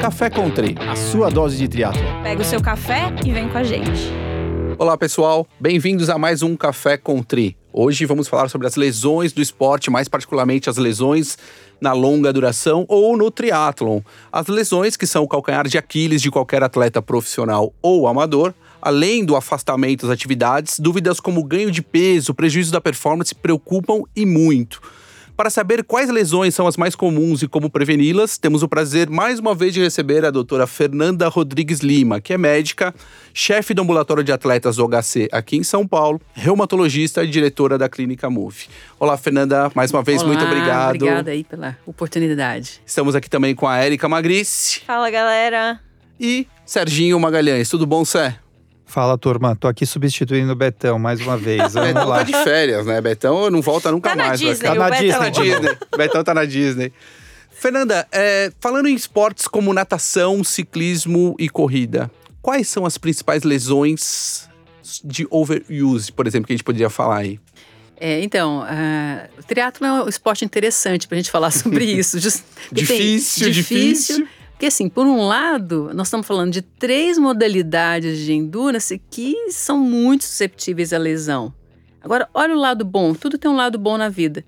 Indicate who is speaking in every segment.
Speaker 1: Café Country, a sua dose de triatlo.
Speaker 2: Pega o seu café e vem com a gente.
Speaker 1: Olá pessoal, bem-vindos a mais um Café Country. Hoje vamos falar sobre as lesões do esporte, mais particularmente as lesões na longa duração ou no triatlon. As lesões que são o calcanhar de Aquiles de qualquer atleta profissional ou amador, além do afastamento das atividades, dúvidas como ganho de peso, prejuízo da performance preocupam e muito. Para saber quais lesões são as mais comuns e como preveni-las, temos o prazer mais uma vez de receber a doutora Fernanda Rodrigues Lima, que é médica, chefe do ambulatório de atletas do HC aqui em São Paulo, reumatologista e diretora da Clínica Move. Olá, Fernanda, mais uma vez,
Speaker 3: Olá,
Speaker 1: muito obrigado.
Speaker 3: Obrigada aí pela oportunidade.
Speaker 1: Estamos aqui também com a Érica Magrice
Speaker 2: Fala, galera.
Speaker 1: e Serginho Magalhães. Tudo bom, Sé?
Speaker 4: Fala, turma. Tô aqui substituindo o Betão mais uma vez. Vamos
Speaker 1: Betão
Speaker 4: lá.
Speaker 1: tá de férias, né? Betão não volta nunca
Speaker 2: Tá na
Speaker 1: mais. vai
Speaker 2: Disney,
Speaker 1: ficar-
Speaker 4: o
Speaker 1: Tá
Speaker 4: Betão.
Speaker 1: na Disney. Betão tá na Disney. Fernanda, é, falando em esportes como natação, ciclismo e corrida, quais são as principais lesões de overuse, por exemplo, que a gente poderia falar aí?
Speaker 3: É, então, ah, o triatlo é um esporte interessante para a gente falar sobre isso. Tem-
Speaker 1: Difícil, difícil.
Speaker 3: Porque, assim, por um lado, nós estamos falando de três modalidades de endurance que são muito susceptíveis à lesão. Agora, olha o lado bom. Tudo tem um lado bom na vida.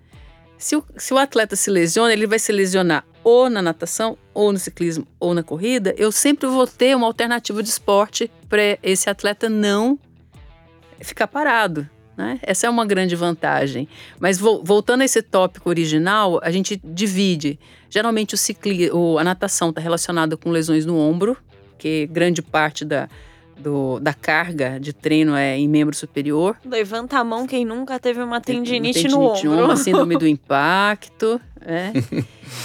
Speaker 3: Se o, se o atleta se lesiona, ele vai se lesionar ou na natação, ou no ciclismo, ou na corrida. Eu sempre vou ter uma alternativa de esporte para esse atleta não ficar parado. Né? Essa é uma grande vantagem. Mas vo- voltando a esse tópico original, a gente divide. Geralmente o cicli, o- a natação está relacionada com lesões no ombro, que grande parte da, do- da carga de treino é em membro superior.
Speaker 2: Levanta a mão quem nunca teve uma tendinite,
Speaker 3: Tendinite
Speaker 2: no ombro.
Speaker 3: uma síndrome do impacto. é.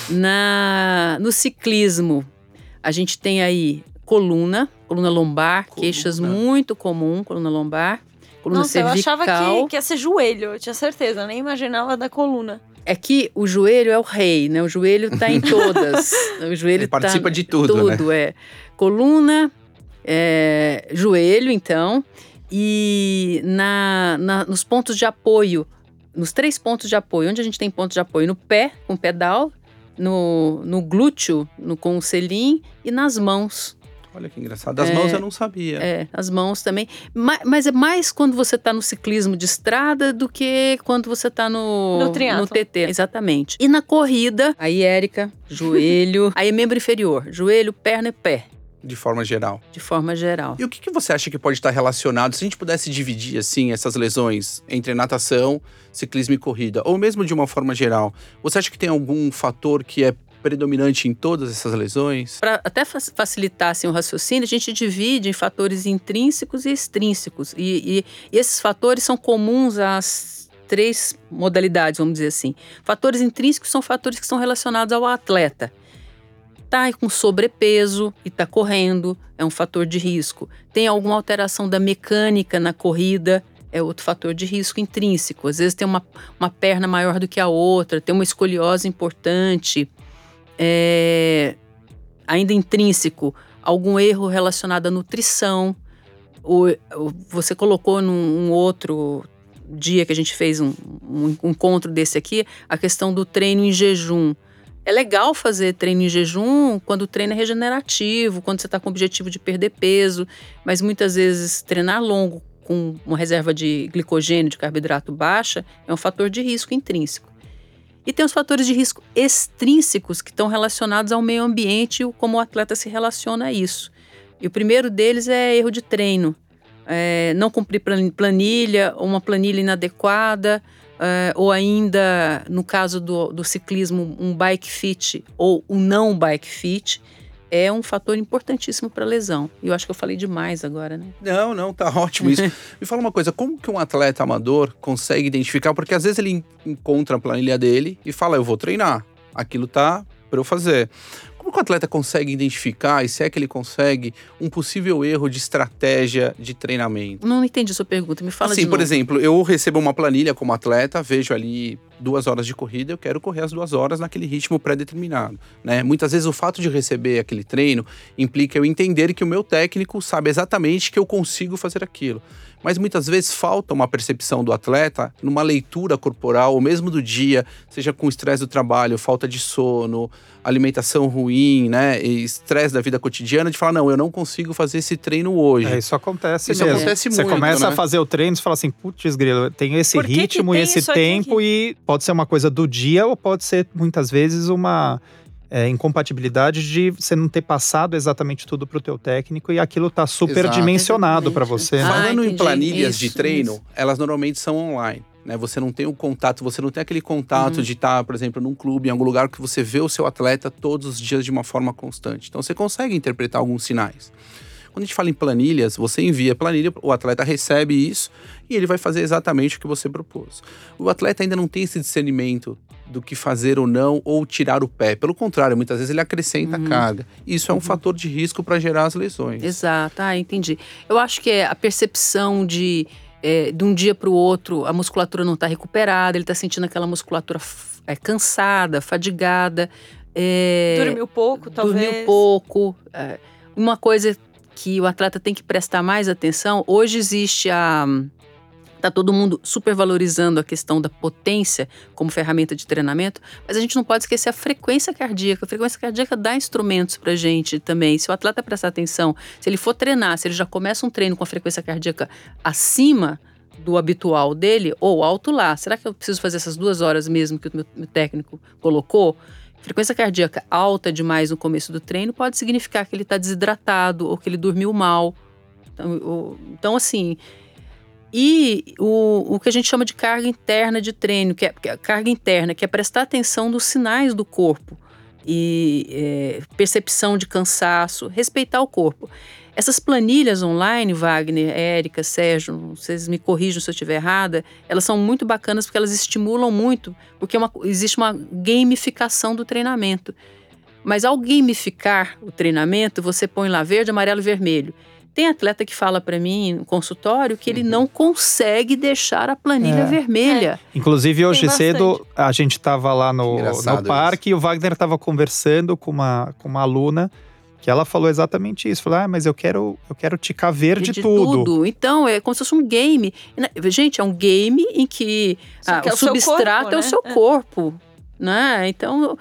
Speaker 3: Na, no ciclismo, a gente tem aí coluna, coluna lombar,
Speaker 1: Coluna.
Speaker 3: queixas muito comum, coluna lombar, coluna
Speaker 2: Nossa, eu
Speaker 3: cervical.
Speaker 2: achava que, que ia ser joelho, eu tinha certeza, eu nem imaginava da coluna.
Speaker 3: É que o joelho é o rei, né? O joelho tá em todas. o joelho
Speaker 1: Ele participa
Speaker 3: tá
Speaker 1: de tudo, né?
Speaker 3: tudo, é. Coluna, é, joelho, então, e na, na- nos pontos de apoio, nos três pontos de apoio, onde a gente tem pontos de apoio? No pé, com o pedal, no, no glúteo, no, com o selim, e nas mãos.
Speaker 1: Olha que engraçado. Das
Speaker 3: É,
Speaker 1: mãos eu não sabia.
Speaker 3: É, as mãos também. Ma- Mas, é mais quando você está no ciclismo de estrada do que quando você está no,
Speaker 2: No triatlon.
Speaker 3: TT. Exatamente. E na corrida, aí Érica, joelho, aí membro inferior, joelho, perna e pé,
Speaker 1: De forma geral.
Speaker 3: de forma geral.
Speaker 1: E o que, que você acha que pode estar relacionado, se a gente pudesse dividir assim essas lesões entre natação, ciclismo e corrida, ou mesmo de uma forma geral, você acha que tem algum fator que é predominante em todas essas lesões?
Speaker 3: Para até fa- facilitar assim, o raciocínio, a gente divide em fatores intrínsecos e extrínsecos. E, e- e esses fatores são comuns às três modalidades, vamos dizer assim. Fatores intrínsecos são fatores que são relacionados ao atleta. Tá com sobrepeso e tá correndo, é um fator de risco. Tem alguma alteração da mecânica na corrida, é outro fator de risco intrínseco. Às vezes tem uma, uma perna maior do que a outra, tem uma escoliose importante. É, ainda intrínseco, algum erro relacionado à nutrição. O, o- você colocou num um outro dia que a gente fez um, um encontro desse aqui, a questão do treino em jejum. É legal fazer treino em jejum quando o treino é regenerativo, quando você está com o objetivo de perder peso, mas muitas vezes treinar longo com uma reserva de glicogênio, de carboidrato baixa, é um fator de risco intrínseco. E tem os fatores de risco extrínsecos que estão relacionados ao meio ambiente e como o atleta se relaciona a isso. E o primeiro deles é erro de treino. É, não cumprir plan- planilha, uma planilha inadequada, é, ou ainda, no caso do, do ciclismo, um bike fit ou um não bike fit, é um fator importantíssimo para lesão. E eu acho que eu falei demais agora, né?
Speaker 1: Não, não, tá ótimo isso. Me fala uma coisa, como que um atleta amador consegue identificar? Porque às vezes ele en- encontra a planilha dele e fala, eu vou treinar, aquilo tá para eu fazer. Como que o atleta consegue identificar, e se é que ele consegue, um possível erro de estratégia de treinamento?
Speaker 3: Não entendi sua pergunta, me fala
Speaker 1: assim,
Speaker 3: de
Speaker 1: por exemplo, eu recebo uma planilha como atleta, vejo ali duas horas de corrida, eu quero correr as duas horas naquele ritmo pré-determinado. Né? Muitas vezes o fato de receber aquele treino implica eu entender que o meu técnico sabe exatamente que eu consigo fazer aquilo. Mas muitas vezes falta uma percepção do atleta numa leitura corporal, ou mesmo do dia, seja com estresse do trabalho, falta de sono, alimentação ruim, né? E estresse da vida cotidiana, de falar, não, eu não consigo fazer esse treino hoje.
Speaker 4: É, isso acontece
Speaker 1: Isso
Speaker 4: mesmo.
Speaker 1: acontece
Speaker 4: Você
Speaker 1: muito,
Speaker 4: começa
Speaker 1: né?
Speaker 4: a fazer o treino e fala assim, putz, grilo, eu tenho esse
Speaker 2: Por que que
Speaker 4: ritmo e
Speaker 2: tem
Speaker 4: esse
Speaker 2: isso aqui
Speaker 4: tempo e pode ser uma coisa do dia ou pode ser, muitas vezes, uma é, incompatibilidade de você não ter passado exatamente tudo pro teu técnico e aquilo tá super
Speaker 1: Exato.
Speaker 4: dimensionado para você.
Speaker 3: Ah,
Speaker 1: Falando em
Speaker 3: entendi.
Speaker 1: planilhas de
Speaker 3: Isso,
Speaker 1: treino,
Speaker 3: isso.
Speaker 1: elas normalmente são online. Né? Você não tem o contato, você não tem aquele
Speaker 3: Uhum.
Speaker 1: contato de estar, por exemplo, num clube, em algum lugar que você vê o seu atleta todos os dias de uma forma constante. Então você consegue interpretar alguns sinais. Quando a gente fala em planilhas, você envia a planilha, o atleta recebe isso e ele vai fazer exatamente o que você propôs. O atleta ainda não tem esse discernimento do que fazer ou não, ou tirar o pé. Pelo contrário, muitas vezes ele acrescenta
Speaker 3: Uhum.
Speaker 1: carga. Isso é um fator de risco para gerar as lesões.
Speaker 3: Exato, ah, entendi. Eu acho que é a percepção de, é, de um dia para o outro, a musculatura não está recuperada, ele está sentindo aquela musculatura é, cansada, fadigada. é,
Speaker 2: Dormiu pouco, talvez.
Speaker 3: dormiu pouco. é. uma coisa que o atleta tem que prestar mais atenção, hoje existe a. Tá todo mundo supervalorizando a questão da potência como ferramenta de treinamento, mas a gente não pode esquecer a frequência cardíaca. A frequência cardíaca dá instrumentos pra gente também. Se o atleta prestar atenção, se ele for treinar, se ele já começa um treino com a frequência cardíaca acima do habitual dele, ou alto lá, será que eu preciso fazer essas duas horas mesmo que o meu técnico colocou? Frequência cardíaca alta demais no começo do treino pode significar que ele está desidratado ou que ele dormiu mal. Então, o- então, assim. E o, o que a gente chama de carga interna de treino, que é, que é carga interna, que é prestar atenção nos sinais do corpo e é, percepção de cansaço, respeitar o corpo. Essas planilhas online, Wagner, Érica, Sérgio, vocês me corrijam se eu estiver errada, elas são muito bacanas porque elas estimulam muito, porque é uma- existe uma gamificação do treinamento. Mas ao gamificar o treinamento, você põe lá verde, amarelo e vermelho. Tem atleta que fala para mim no consultório que ele não consegue deixar a planilha
Speaker 4: É.
Speaker 3: vermelha.
Speaker 4: Inclusive, hoje cedo, a gente tava lá no,
Speaker 1: Engraçado
Speaker 4: no parque e o Wagner tava conversando com uma, com uma aluna que ela falou exatamente isso. Falou, ah, mas eu quero, eu quero ticar verde
Speaker 3: de
Speaker 4: tudo.
Speaker 3: Então, é como se fosse um game. E, né, Gente, é um game em que, ah,
Speaker 2: que é
Speaker 3: o substrato
Speaker 2: corpo,
Speaker 3: é o
Speaker 2: né?
Speaker 3: seu
Speaker 2: É.
Speaker 3: corpo. Né? Então,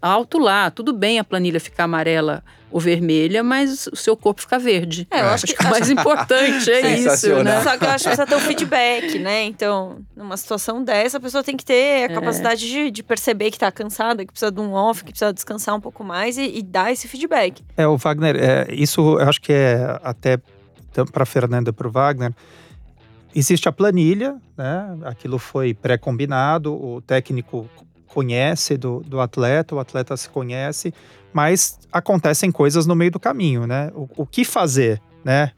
Speaker 3: alto lá. Tudo bem a planilha ficar amarela ou vermelha, mas o seu corpo fica verde.
Speaker 2: É, eu
Speaker 1: É.
Speaker 2: acho que,
Speaker 3: o mais importante é isso, né?
Speaker 2: Só que eu acho que precisa ter um feedback, né? Então, numa situação dessa, a pessoa tem que ter a capacidade de, de perceber que tá cansada, que precisa de um off, que precisa descansar um pouco mais e, e dar esse feedback.
Speaker 4: É, o Wagner, é, isso eu acho que é até para Fernanda e para o Wagner. Existe a planilha, né? Aquilo foi pré-combinado, o técnico conhece do, do atleta, o atleta se conhece, mas acontecem coisas no meio do caminho, né? O, o que fazer, né?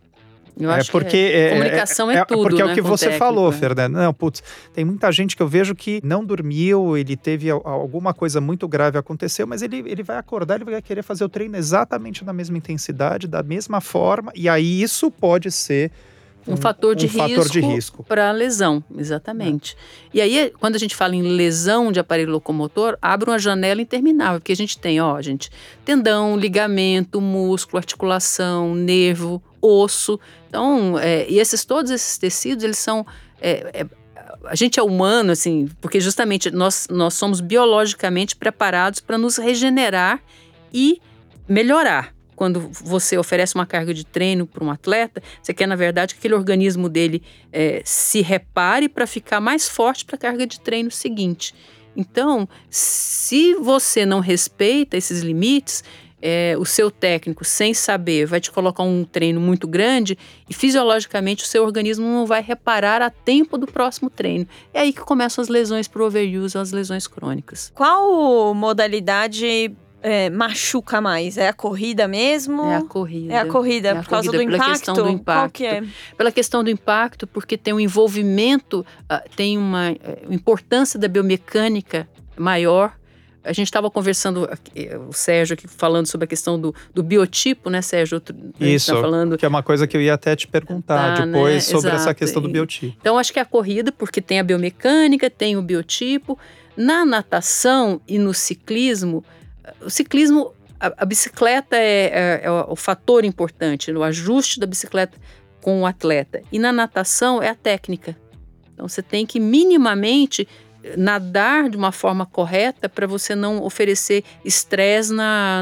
Speaker 3: Eu
Speaker 4: é
Speaker 3: acho
Speaker 4: porque
Speaker 3: que
Speaker 4: é,
Speaker 3: comunicação é, tudo,
Speaker 4: porque é
Speaker 3: né,
Speaker 4: o que
Speaker 3: com
Speaker 4: você
Speaker 3: técnico,
Speaker 4: falou,
Speaker 3: né?
Speaker 4: Fernando. Não, putz, tem muita gente que eu vejo que não dormiu, ele teve al- alguma coisa muito grave aconteceu, mas ele, ele vai acordar, ele vai querer fazer o treino exatamente na mesma intensidade, da mesma forma, e aí isso pode ser
Speaker 3: Um fator de
Speaker 4: um fator de risco.
Speaker 3: para lesão, exatamente. E aí, quando a gente fala em lesão de aparelho locomotor, abre uma janela interminável, porque a gente tem, ó, gente, tendão, ligamento, músculo, articulação, nervo, osso. Então, é, e esses todos esses tecidos, eles são é, é, a gente é humano, assim, porque justamente nós, nós somos biologicamente preparados para nos regenerar e melhorar. Quando você oferece uma carga de treino para um atleta, você quer, na verdade, que aquele organismo dele é, se repare para ficar mais forte para a carga de treino seguinte. Então, se você não respeita esses limites, é, o seu técnico, sem saber, vai te colocar um treino muito grande e fisiologicamente o seu organismo não vai reparar a tempo do próximo treino. É aí que começam as lesões por overuse, as lesões crônicas.
Speaker 2: Qual modalidade é, machuca mais? É a corrida mesmo?
Speaker 3: É a corrida.
Speaker 2: É a corrida,
Speaker 3: É a
Speaker 2: por causa
Speaker 3: corrida
Speaker 2: do
Speaker 3: pela
Speaker 2: impacto?
Speaker 3: questão do
Speaker 2: Qual
Speaker 3: impacto.
Speaker 2: que é?
Speaker 3: Pela questão do impacto, porque tem um envolvimento, ah, tem uma eh, importância da biomecânica maior. a gente estava conversando, o Sérgio aqui falando sobre a questão do, do biotipo, né, Sérgio? Tá
Speaker 4: Isso, tá falando... que é uma coisa que eu ia até te perguntar tá, depois né? sobre Exato. essa questão do biotipo.
Speaker 3: Então, acho que é a corrida, porque tem a biomecânica, tem o biotipo. Na natação e no ciclismo, o ciclismo, a, a bicicleta é, é, é o fator importante, no ajuste da bicicleta com o atleta. E na natação é a técnica. Então, você tem que minimamente nadar de uma forma correta para você não oferecer estresse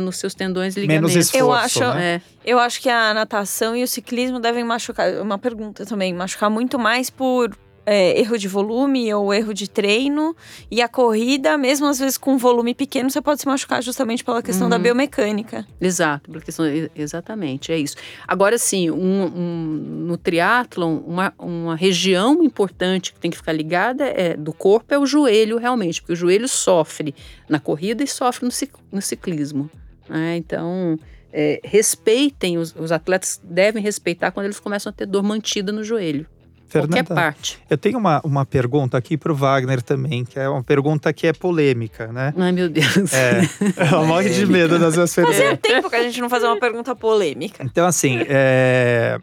Speaker 3: nos seus tendões e ligamentos.
Speaker 4: Menos esforço,
Speaker 2: eu acho,
Speaker 4: né?
Speaker 2: é, eu acho que a natação e o ciclismo devem machucar. Uma pergunta também, machucar muito mais por é, erro de volume ou erro de treino. E a corrida, mesmo às vezes com volume pequeno, você pode se machucar justamente pela questão uhum. da biomecânica.
Speaker 3: Exato, pela questão, exatamente, é isso. Agora sim, um, um, no triatlon, uma, uma região importante que tem que ficar ligada é, do corpo é o joelho, realmente, porque o joelho sofre na corrida e sofre no, ciclismo. Né? Então, é, respeitem, os, os atletas devem respeitar quando eles começam a ter dor mantida no joelho. Fernanda, qualquer parte.
Speaker 4: Eu tenho uma, uma pergunta aqui para o Wagner também, que é uma pergunta que é polêmica, né?
Speaker 3: Ai, meu Deus.
Speaker 4: É, ela morre de medo das minhas perguntas.
Speaker 2: Fazia tempo que a gente não fazia uma pergunta polêmica.
Speaker 4: Então, assim, é,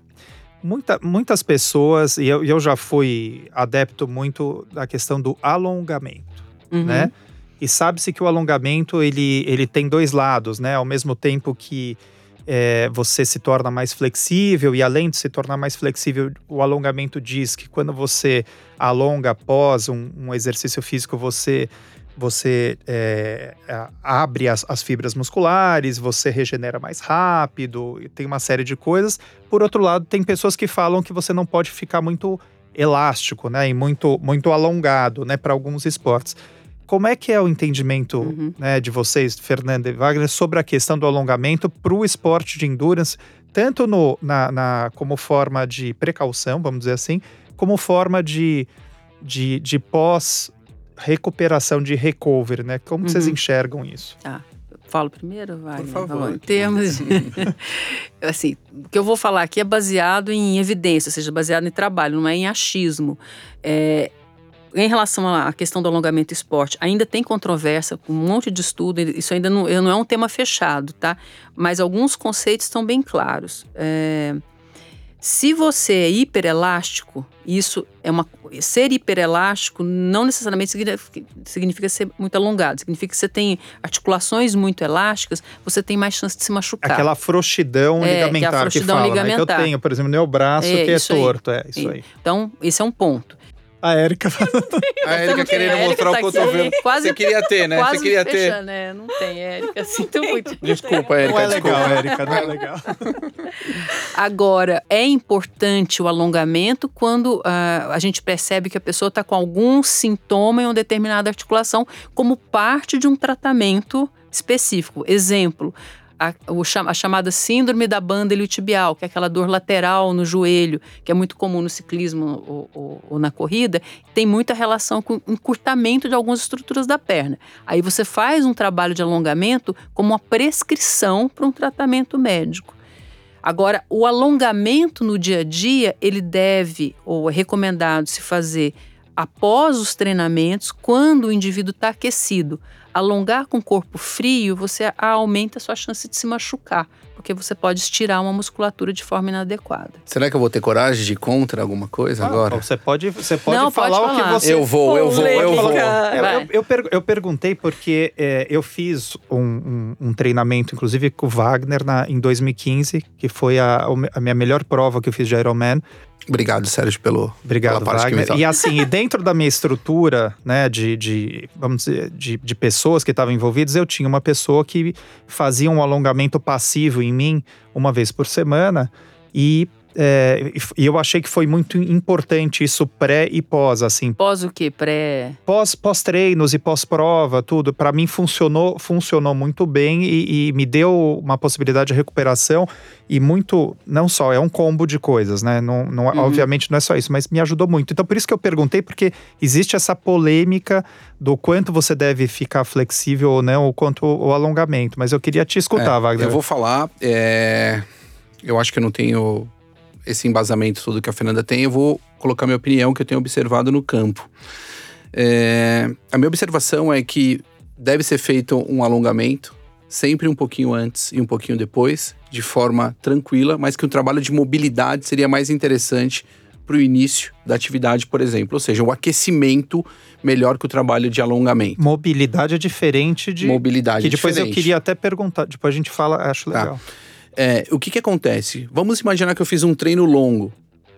Speaker 4: muita, muitas pessoas, e eu, eu já fui adepto muito da questão do alongamento, uhum. né? E sabe-se que o alongamento, ele, ele tem dois lados, né? Ao mesmo tempo que é, você se torna mais flexível, e além de se tornar mais flexível, o alongamento diz que quando você alonga após um, um exercício físico, você você é, abre as, as, fibras musculares, você regenera mais rápido, tem uma série de coisas. Por outro lado, tem pessoas que falam que você não pode ficar muito elástico, né, e muito, muito alongado, né, para alguns esportes. Como é que é o entendimento uhum. né, de vocês, Fernanda e Wagner, sobre a questão do alongamento para o esporte de endurance, tanto no, na, na, como forma de precaução, vamos dizer assim, como forma de, de, de pós-recuperação, de recovery, né? Como uhum. vocês enxergam isso?
Speaker 3: Tá. Falo primeiro, vai.
Speaker 1: Por favor.
Speaker 3: Em termos de, assim, o que eu vou falar aqui é baseado em evidência, ou seja, baseado em trabalho, não é em achismo. É, em relação à questão do alongamento esporte, ainda tem controvérsia, um monte de estudo, isso ainda não, não é um tema fechado, tá? Mas alguns conceitos estão bem claros. É, se você é hiperelástico, isso é uma. Ser hiperelástico não necessariamente significa, significa ser muito alongado, significa que você tem articulações muito elásticas, você tem mais chance de se machucar.
Speaker 4: Aquela frouxidão é, ligamentar que, é a frouxidão que fala, ligamentar. Né? Que eu tenho, por exemplo, no meu braço é, que é torto, aí. é isso aí.
Speaker 3: Então, esse é um ponto.
Speaker 4: A Érica
Speaker 1: A Érica querendo mostrar tá o cotovelo. Quase, Você queria ter, né?
Speaker 3: Quase
Speaker 1: Você queria
Speaker 3: fechando,
Speaker 1: ter.
Speaker 3: né? Não tem, Érica. Sinto muito.
Speaker 1: Desculpa, Érica.
Speaker 4: Não é
Speaker 1: desculpa.
Speaker 4: legal, Érica. Não é legal.
Speaker 3: Agora, é importante o alongamento quando uh, a gente percebe que a pessoa está com algum sintoma em uma determinada articulação, como parte de um tratamento específico. Exemplo, a, a, chamada síndrome da banda iliotibial, que é aquela dor lateral no joelho, que é muito comum no ciclismo ou, ou, ou na corrida, tem muita relação com encurtamento de algumas estruturas da perna. Aí você faz um trabalho de alongamento como uma prescrição para um tratamento médico. Agora, o alongamento no dia a dia, ele deve, ou é recomendado se fazer após os treinamentos, quando o indivíduo está aquecido alongar com o corpo frio, você aumenta a sua chance de se machucar, porque você pode estirar uma musculatura de forma inadequada.
Speaker 1: Será que eu vou ter coragem de ir contra alguma coisa ah, agora?
Speaker 4: Você pode, você pode Não, falar,
Speaker 3: pode
Speaker 4: falar, o que você.
Speaker 1: Eu vou, eu vou, eu vou.
Speaker 4: Eu, eu, eu, per, eu perguntei porque é, eu fiz um, um, um, treinamento, inclusive com o Wagner, na, em 2015, que foi a, a minha melhor prova que eu fiz de Ironman.
Speaker 1: Obrigado, Sérgio, pelo
Speaker 4: Obrigado, Wagner. E assim, e dentro da minha estrutura, né, de, de vamos dizer, de, de pessoas que estavam envolvidas, eu tinha uma pessoa que fazia um alongamento passivo em mim uma vez por semana e é, e eu achei que foi muito importante isso pré e pós, assim.
Speaker 3: Pós o quê? Pré?
Speaker 4: Pós, pós treinos e pós prova, tudo. Para mim funcionou, funcionou muito bem e, e, me deu uma possibilidade de recuperação e muito, não só é um combo de coisas, né? Não, não uhum. obviamente não é só isso, mas me ajudou muito. Então por isso que eu perguntei porque existe essa polêmica do quanto você deve ficar flexível ou não, ou quanto o alongamento. Mas eu queria te escutar,
Speaker 1: é,
Speaker 4: Wagner.
Speaker 1: Eu vou falar. É... Eu acho que eu não tenho esse embasamento todo que a Fernanda tem, eu vou colocar minha opinião que eu tenho observado no campo. É, a minha observação é que deve ser feito um alongamento, sempre um pouquinho antes e um pouquinho depois, de forma tranquila, mas que o trabalho de mobilidade seria mais interessante para o início da atividade, por exemplo. Ou seja, o aquecimento melhor que o trabalho de alongamento.
Speaker 4: Mobilidade é diferente de.
Speaker 1: Mobilidade
Speaker 4: Que depois
Speaker 1: diferente.
Speaker 4: eu queria até perguntar, depois a gente fala, acho
Speaker 1: Tá. É, o que, que acontece? Vamos imaginar que eu fiz um treino longo,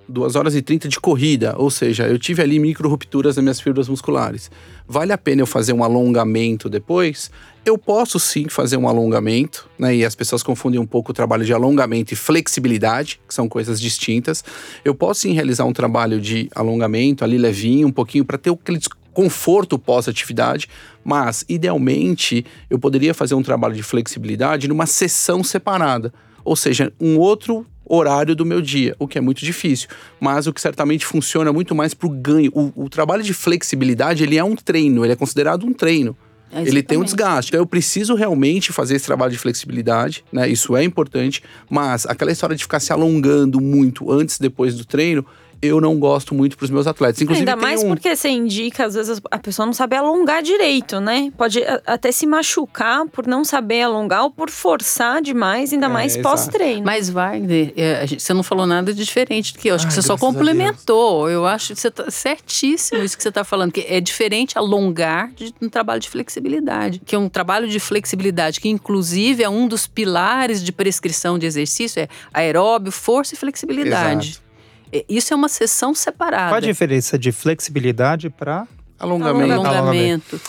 Speaker 1: 2 horas e 30 de corrida, ou seja, eu tive ali micro rupturas nas minhas fibras musculares. Vale a pena eu fazer um alongamento depois? Eu posso sim fazer um alongamento, né? E as pessoas confundem um pouco o trabalho de alongamento e flexibilidade, que são coisas distintas. Eu posso sim realizar um trabalho de alongamento ali levinho, um pouquinho, para ter aquele conforto pós-atividade, mas idealmente eu poderia fazer um trabalho de flexibilidade numa sessão separada, ou seja, um outro horário do meu dia, o que é muito difícil, mas o que certamente funciona muito mais para o ganho. O, trabalho de flexibilidade ele é um treino, ele é considerado um treino.
Speaker 3: É,
Speaker 1: Ele tem um
Speaker 3: exatamente.
Speaker 1: desgaste. Então eu preciso realmente fazer esse trabalho de flexibilidade, né? Isso é importante, mas aquela história de ficar se alongando muito antes e depois do treino, eu não gosto muito para os meus atletas. Inclusive
Speaker 2: Ainda mais
Speaker 1: um...
Speaker 2: porque você indica, às vezes a pessoa não sabe alongar direito, né? Pode até se machucar por não saber alongar ou por forçar demais, ainda
Speaker 1: É,
Speaker 2: mais pós-treino.
Speaker 3: Mas, Wagner, é, você não falou nada de diferente do que eu. Acho que
Speaker 1: Ai,
Speaker 3: você só complementou. Eu acho que você tá certíssimo isso que você está falando. Que é diferente alongar de um trabalho de flexibilidade. Que é um trabalho de flexibilidade, que inclusive é um dos pilares de prescrição de exercício, é aeróbio, força e flexibilidade.
Speaker 1: Exato.
Speaker 3: É, Isso é uma sessão separada.
Speaker 4: Qual a diferença de flexibilidade para.
Speaker 1: Alongamento.
Speaker 3: Alongamento.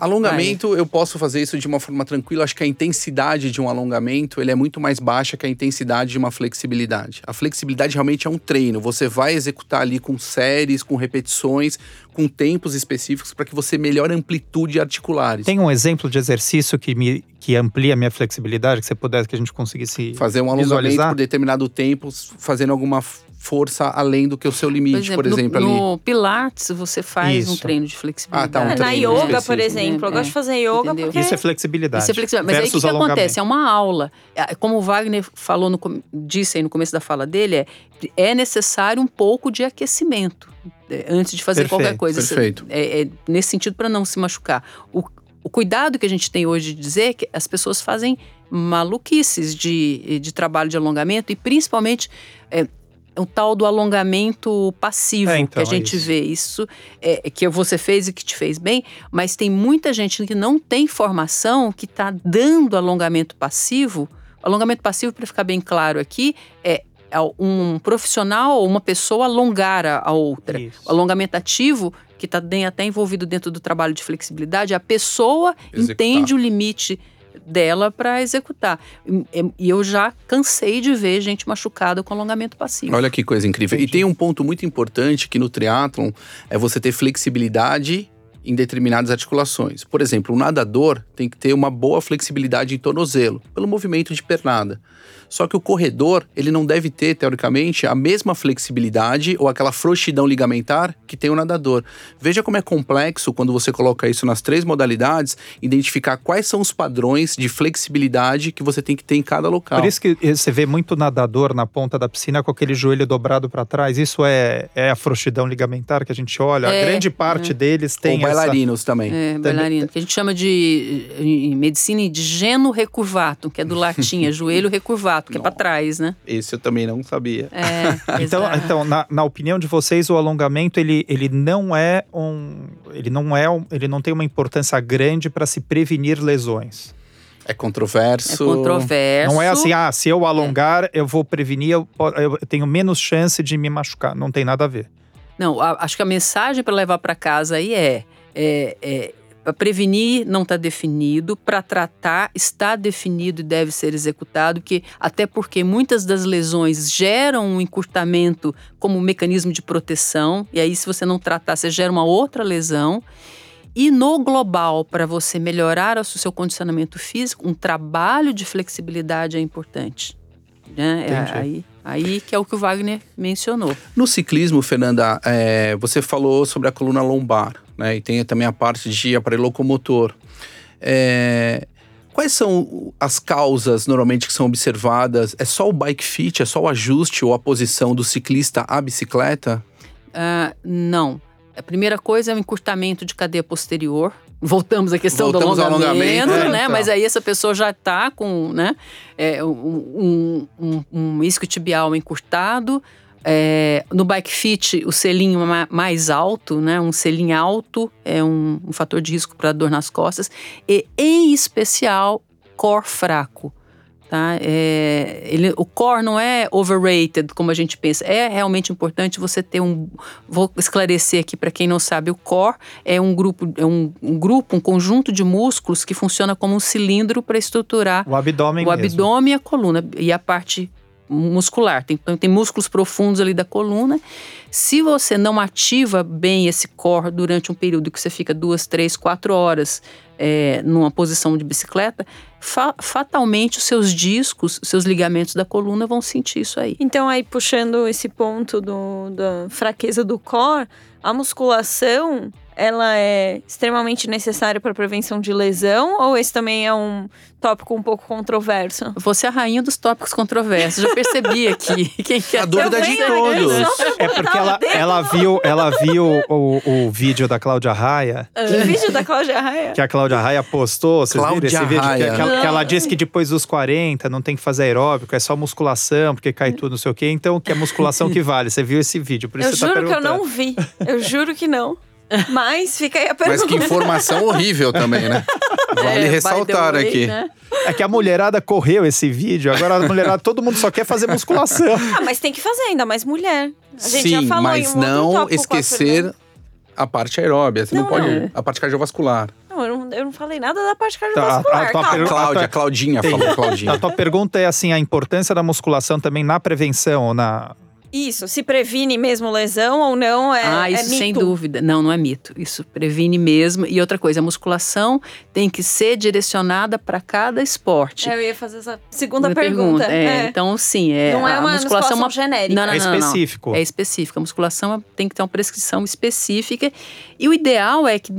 Speaker 1: Alongamento, eu posso fazer isso de uma forma tranquila. Acho que a intensidade de um alongamento ele é muito mais baixa que a intensidade de uma flexibilidade. A flexibilidade realmente é um treino. Você vai executar ali com séries, com repetições, com tempos específicos para que você melhore a amplitude articulares.
Speaker 4: Tem um exemplo de exercício que, me, que amplia a minha flexibilidade, que você pudesse, que a gente conseguisse.
Speaker 1: Fazer um alongamento
Speaker 4: Visualizar?
Speaker 1: por determinado tempo, fazendo alguma força além do que o seu limite, por exemplo,
Speaker 3: no,
Speaker 1: ali.
Speaker 3: no Pilates você faz um
Speaker 4: Isso.
Speaker 3: treino de flexibilidade.
Speaker 1: Ah, tá, um
Speaker 2: É, na yoga, por exemplo. Eu
Speaker 3: É,
Speaker 2: gosto de fazer yoga porque
Speaker 4: Isso é flexibilidade.
Speaker 3: Isso é flexível. Mas aí o que, acontece? É uma aula. É, Como o Wagner falou no, disse aí no começo da fala dele, é, é necessário um pouco de aquecimento é, antes de fazer
Speaker 4: Perfeito,
Speaker 3: qualquer coisa.
Speaker 1: perfeito.
Speaker 3: É, é nesse sentido para não se machucar. O, o cuidado que a gente tem hoje de dizer é que as pessoas fazem maluquices de, de trabalho de alongamento e principalmente é, o tal do alongamento passivo
Speaker 4: É, então,
Speaker 3: que a
Speaker 4: é
Speaker 3: gente
Speaker 4: isso.
Speaker 3: vê. Isso é, que você fez e que te fez bem, mas tem muita gente que não tem formação que está dando alongamento passivo. Alongamento passivo, para ficar bem claro aqui, é é um profissional ou uma pessoa alongar a, a outra.
Speaker 4: Isso.
Speaker 3: O alongamento ativo, que está até envolvido dentro do trabalho de flexibilidade, a pessoa
Speaker 1: Executar.
Speaker 3: entende o limite dela para executar. E- E eu já cansei de ver gente machucada com alongamento passivo.
Speaker 1: Olha que coisa incrível. E
Speaker 4: Entendi.
Speaker 1: tem um ponto muito importante que no triatlon é você ter flexibilidade em determinadas articulações. Por exemplo, o nadador tem que ter uma boa flexibilidade em tornozelo, pelo movimento de pernada. Só que o corredor, ele não deve ter, teoricamente, a mesma flexibilidade ou aquela frouxidão ligamentar que tem o nadador. Veja como é complexo quando você coloca isso nas três modalidades, identificar quais são os padrões de flexibilidade que você tem que ter em cada local.
Speaker 4: Por isso que você vê muito nadador na ponta da piscina com aquele joelho dobrado para trás. Isso é, é a frouxidão ligamentar que a gente olha.
Speaker 3: É,
Speaker 4: a grande parte deles
Speaker 1: Ou
Speaker 4: tem.
Speaker 1: Bailarinos também.
Speaker 3: É, bailarina, que a gente chama de, em medicina, de geno recurvato, que é do latim, é joelho recurvato, que é para trás, né?
Speaker 1: Esse eu também não sabia.
Speaker 3: É,
Speaker 4: Então,
Speaker 3: exato.
Speaker 4: então na, na opinião de vocês, o alongamento ele, ele não é um, ele não é, um, ele não tem uma importância grande para se prevenir lesões.
Speaker 1: É controverso.
Speaker 3: é controverso.
Speaker 4: Não é assim, ah, se eu alongar, eu vou prevenir, eu, eu tenho menos chance de me machucar. Não tem nada a ver.
Speaker 3: Não, a- acho que a mensagem para levar para casa aí é, é, é para prevenir não está definido, para tratar está definido e deve ser executado, que até porque muitas das lesões geram um encurtamento como mecanismo de proteção, e aí se você não tratar, você gera uma outra lesão. E no global, para você melhorar o seu condicionamento físico, um trabalho de flexibilidade é importante. Né? É aí, aí que é o que o Wagner mencionou.
Speaker 1: No ciclismo, Fernanda, é, você falou sobre a coluna lombar, né? E tem também a parte de aparelho locomotor. É, quais são as causas normalmente que são observadas? É só o bike fit, é só o ajuste ou a posição do ciclista à bicicleta?
Speaker 3: Ah, não. A primeira coisa é o encurtamento de cadeia posterior, voltamos à questão
Speaker 1: Voltamos
Speaker 3: do alongamento,
Speaker 1: alongamento,
Speaker 3: né?
Speaker 1: é, então.
Speaker 3: Mas aí essa pessoa já está com né, é, um, um, um isquiotibial encurtado. É, no bike fit, o selinho ma- mais alto, né? Um selinho alto é um, um fator de risco para dor nas costas. E, em especial, core fraco. Tá? É, ele, o core não é overrated, como a gente pensa. É realmente importante você ter um. Vou esclarecer aqui para quem não sabe: o core é um grupo, é um, um grupo, um conjunto de músculos que funciona como um cilindro para estruturar
Speaker 4: O abdômen
Speaker 3: o
Speaker 4: mesmo.
Speaker 3: abdômen e a coluna e a parte muscular. Tem, então, tem músculos profundos ali da coluna. Se você não ativa bem esse core durante um período que você fica duas, três, quatro horas é, numa posição de bicicleta, fa- fatalmente os seus discos, os seus ligamentos da coluna vão sentir isso aí.
Speaker 2: Então, aí puxando esse ponto do, da fraqueza do core, a musculação ela é extremamente necessária para prevenção de lesão ou esse também é um tópico um pouco controverso?
Speaker 3: Você é a rainha dos tópicos controversos. Já percebi aqui. Quem quer
Speaker 1: A dúvida
Speaker 2: Eu
Speaker 1: de
Speaker 2: venho
Speaker 1: todos.
Speaker 4: É porque ela, ela viu, ela viu o, o vídeo da Cláudia Raia,
Speaker 2: Que vídeo da Cláudia Raia?
Speaker 4: que a Cláudia Raia postou. Vocês viram esse
Speaker 1: Cláudia
Speaker 4: vídeo? Que,
Speaker 1: Raia.
Speaker 4: que ela, que ela disse que depois dos 40 não tem que fazer aeróbico, é só musculação, porque cai tudo, não sei o quê. Então, que é musculação que vale. Você viu esse vídeo, por isso
Speaker 2: Eu
Speaker 4: você tá
Speaker 2: juro que eu não vi. Eu juro que não. Mas fica aí a pergunta.
Speaker 1: Mas que informação horrível também, né? Vale
Speaker 3: É,
Speaker 1: ressaltar
Speaker 3: way,
Speaker 1: aqui.
Speaker 3: né?
Speaker 4: É que a mulherada correu esse vídeo, agora a mulherada, todo mundo só quer fazer musculação.
Speaker 2: Ah, mas tem que fazer, ainda mais mulher. A gente já
Speaker 1: Sim,
Speaker 2: falou
Speaker 1: mas
Speaker 2: em um
Speaker 1: não
Speaker 2: com a
Speaker 1: esquecer
Speaker 2: Fernanda.
Speaker 1: a parte aeróbia. Você não,
Speaker 2: Não,
Speaker 1: pode.
Speaker 3: é.
Speaker 1: A parte cardiovascular.
Speaker 2: Não, eu não, eu não falei nada da parte
Speaker 4: Tá, a-
Speaker 2: cardiovascular.
Speaker 4: a tua
Speaker 2: calma.
Speaker 4: pergunta-
Speaker 1: Cláudia,
Speaker 4: tá-
Speaker 1: Claudinha falou, Claudinha.
Speaker 4: A tua pergunta é assim, a importância da musculação também na prevenção, ou na...
Speaker 2: Isso, se previne mesmo lesão ou não é
Speaker 3: ah,
Speaker 2: é
Speaker 3: isso sem
Speaker 2: mito.
Speaker 3: dúvida. Não, não é mito. Isso previne mesmo. E outra coisa, a musculação tem que ser direcionada para cada esporte.
Speaker 2: É, Eu ia fazer essa segunda
Speaker 3: Minha
Speaker 2: pergunta.
Speaker 3: É,
Speaker 2: É.
Speaker 3: Então, sim, é.
Speaker 2: não é
Speaker 3: a
Speaker 2: uma
Speaker 3: musculação
Speaker 2: musculação
Speaker 3: é uma
Speaker 2: genérica.
Speaker 3: Não, não,
Speaker 4: É
Speaker 3: não, não.
Speaker 4: específico.
Speaker 3: É específica. A musculação tem que ter uma prescrição específica. E o ideal é que,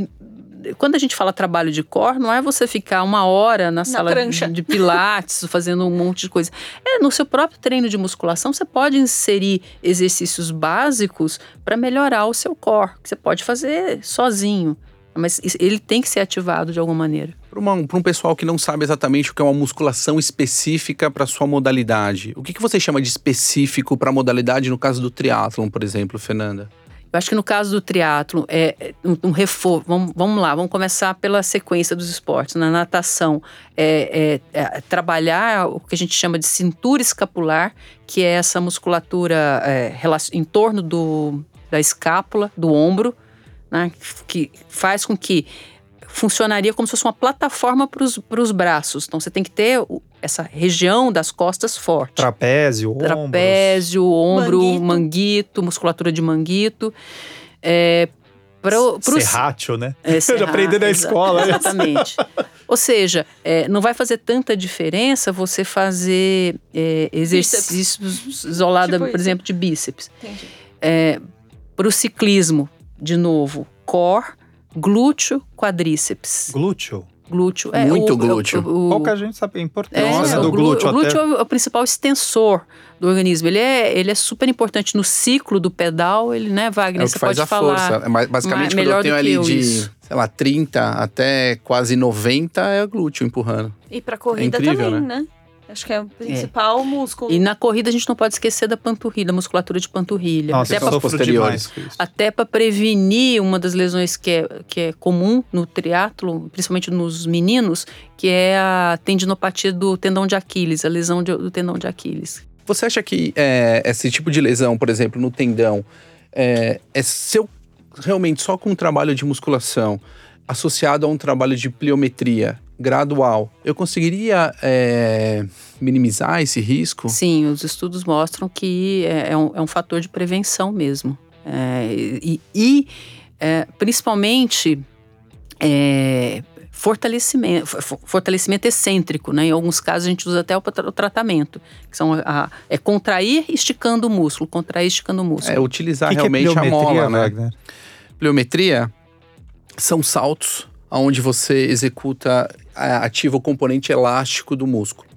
Speaker 3: quando a gente fala trabalho de core, não é você ficar uma hora na sala
Speaker 2: prancha.
Speaker 3: de, de pilates, fazendo um monte de coisa. É, no seu próprio treino de musculação, você pode inserir exercícios básicos para melhorar o seu core, que você pode fazer sozinho. Mas ele tem que ser ativado de alguma maneira.
Speaker 1: Para um pessoal que não sabe exatamente o que é uma musculação específica para sua modalidade, o que, que você chama de específico para a modalidade no caso do triatlon, por exemplo, Fernanda?
Speaker 3: Eu acho que no caso do triatlo é é um, um reforço. Vamos, vamos lá, vamos começar pela sequência dos esportes. Na natação, é, é- é trabalhar o que a gente chama de cintura escapular, que é essa musculatura é, em torno do, da escápula, do ombro, né, que faz com que funcionaria como se fosse uma plataforma para os braços. Então você tem que ter essa região das costas forte.
Speaker 4: Trapézio, ombros.
Speaker 3: Trapézio, ombro,
Speaker 2: Manguito.
Speaker 3: manguito, musculatura de manguito. É, pro, pros-
Speaker 4: Serrátil, né?
Speaker 3: é,
Speaker 4: Eu já aprendi na escola. né?
Speaker 3: Exatamente. Ou seja, é, não vai fazer tanta diferença você fazer é, exercícios isolados,
Speaker 2: Tipo
Speaker 3: por
Speaker 2: isso.
Speaker 3: exemplo, de bíceps.
Speaker 2: Entendi.
Speaker 3: Para o ciclismo, de novo, core, glúteo, quadríceps.
Speaker 4: Glúteo.
Speaker 3: Glúteo. É,
Speaker 1: Muito
Speaker 3: o-
Speaker 1: glúteo.
Speaker 3: o- o-
Speaker 4: Pouca gente sabe a importância
Speaker 3: é,
Speaker 4: né, do
Speaker 3: glú-
Speaker 4: glúteo.
Speaker 3: O glúteo
Speaker 4: até.
Speaker 3: é o principal extensor do organismo. Ele é, ele é super importante no ciclo do pedal. Ele, né, Wagner?
Speaker 1: É o
Speaker 3: você
Speaker 1: faz
Speaker 3: pode
Speaker 1: a
Speaker 3: falar.
Speaker 1: força. É, Basicamente, quando eu tenho ali
Speaker 3: eu
Speaker 1: de,
Speaker 3: isso.
Speaker 1: sei lá, 30 até quase 90 é glúteo empurrando.
Speaker 2: E pra corrida
Speaker 1: incrível,
Speaker 2: também, né? Acho que é o principal músculo.
Speaker 3: E na corrida a gente não pode esquecer da panturrilha, da musculatura de panturrilha.
Speaker 4: Nossa,
Speaker 3: até
Speaker 4: sofro
Speaker 1: posteriores.
Speaker 3: Até para prevenir uma das lesões que é, que é comum no triatlo, principalmente nos meninos, que é a tendinopatia do tendão de Aquiles, a lesão de- do tendão de Aquiles.
Speaker 1: Você acha que é, esse tipo de lesão, por exemplo, no tendão, é, é seu realmente só com um trabalho de musculação associado a um trabalho de pliometria gradual, eu conseguiria é, minimizar esse risco?
Speaker 3: Sim, os estudos mostram que é, é um, é um fator de prevenção mesmo. É, e e, é, principalmente é, fortalecimento, fo- fortalecimento excêntrico, né? Em alguns casos a gente usa até o, tra- o tratamento, que são a- é contrair esticando o músculo, contrair esticando o músculo.
Speaker 1: É utilizar
Speaker 4: que que é
Speaker 1: realmente a mola, né? Pliometria são saltos onde você executa, ativa o componente elástico do músculo.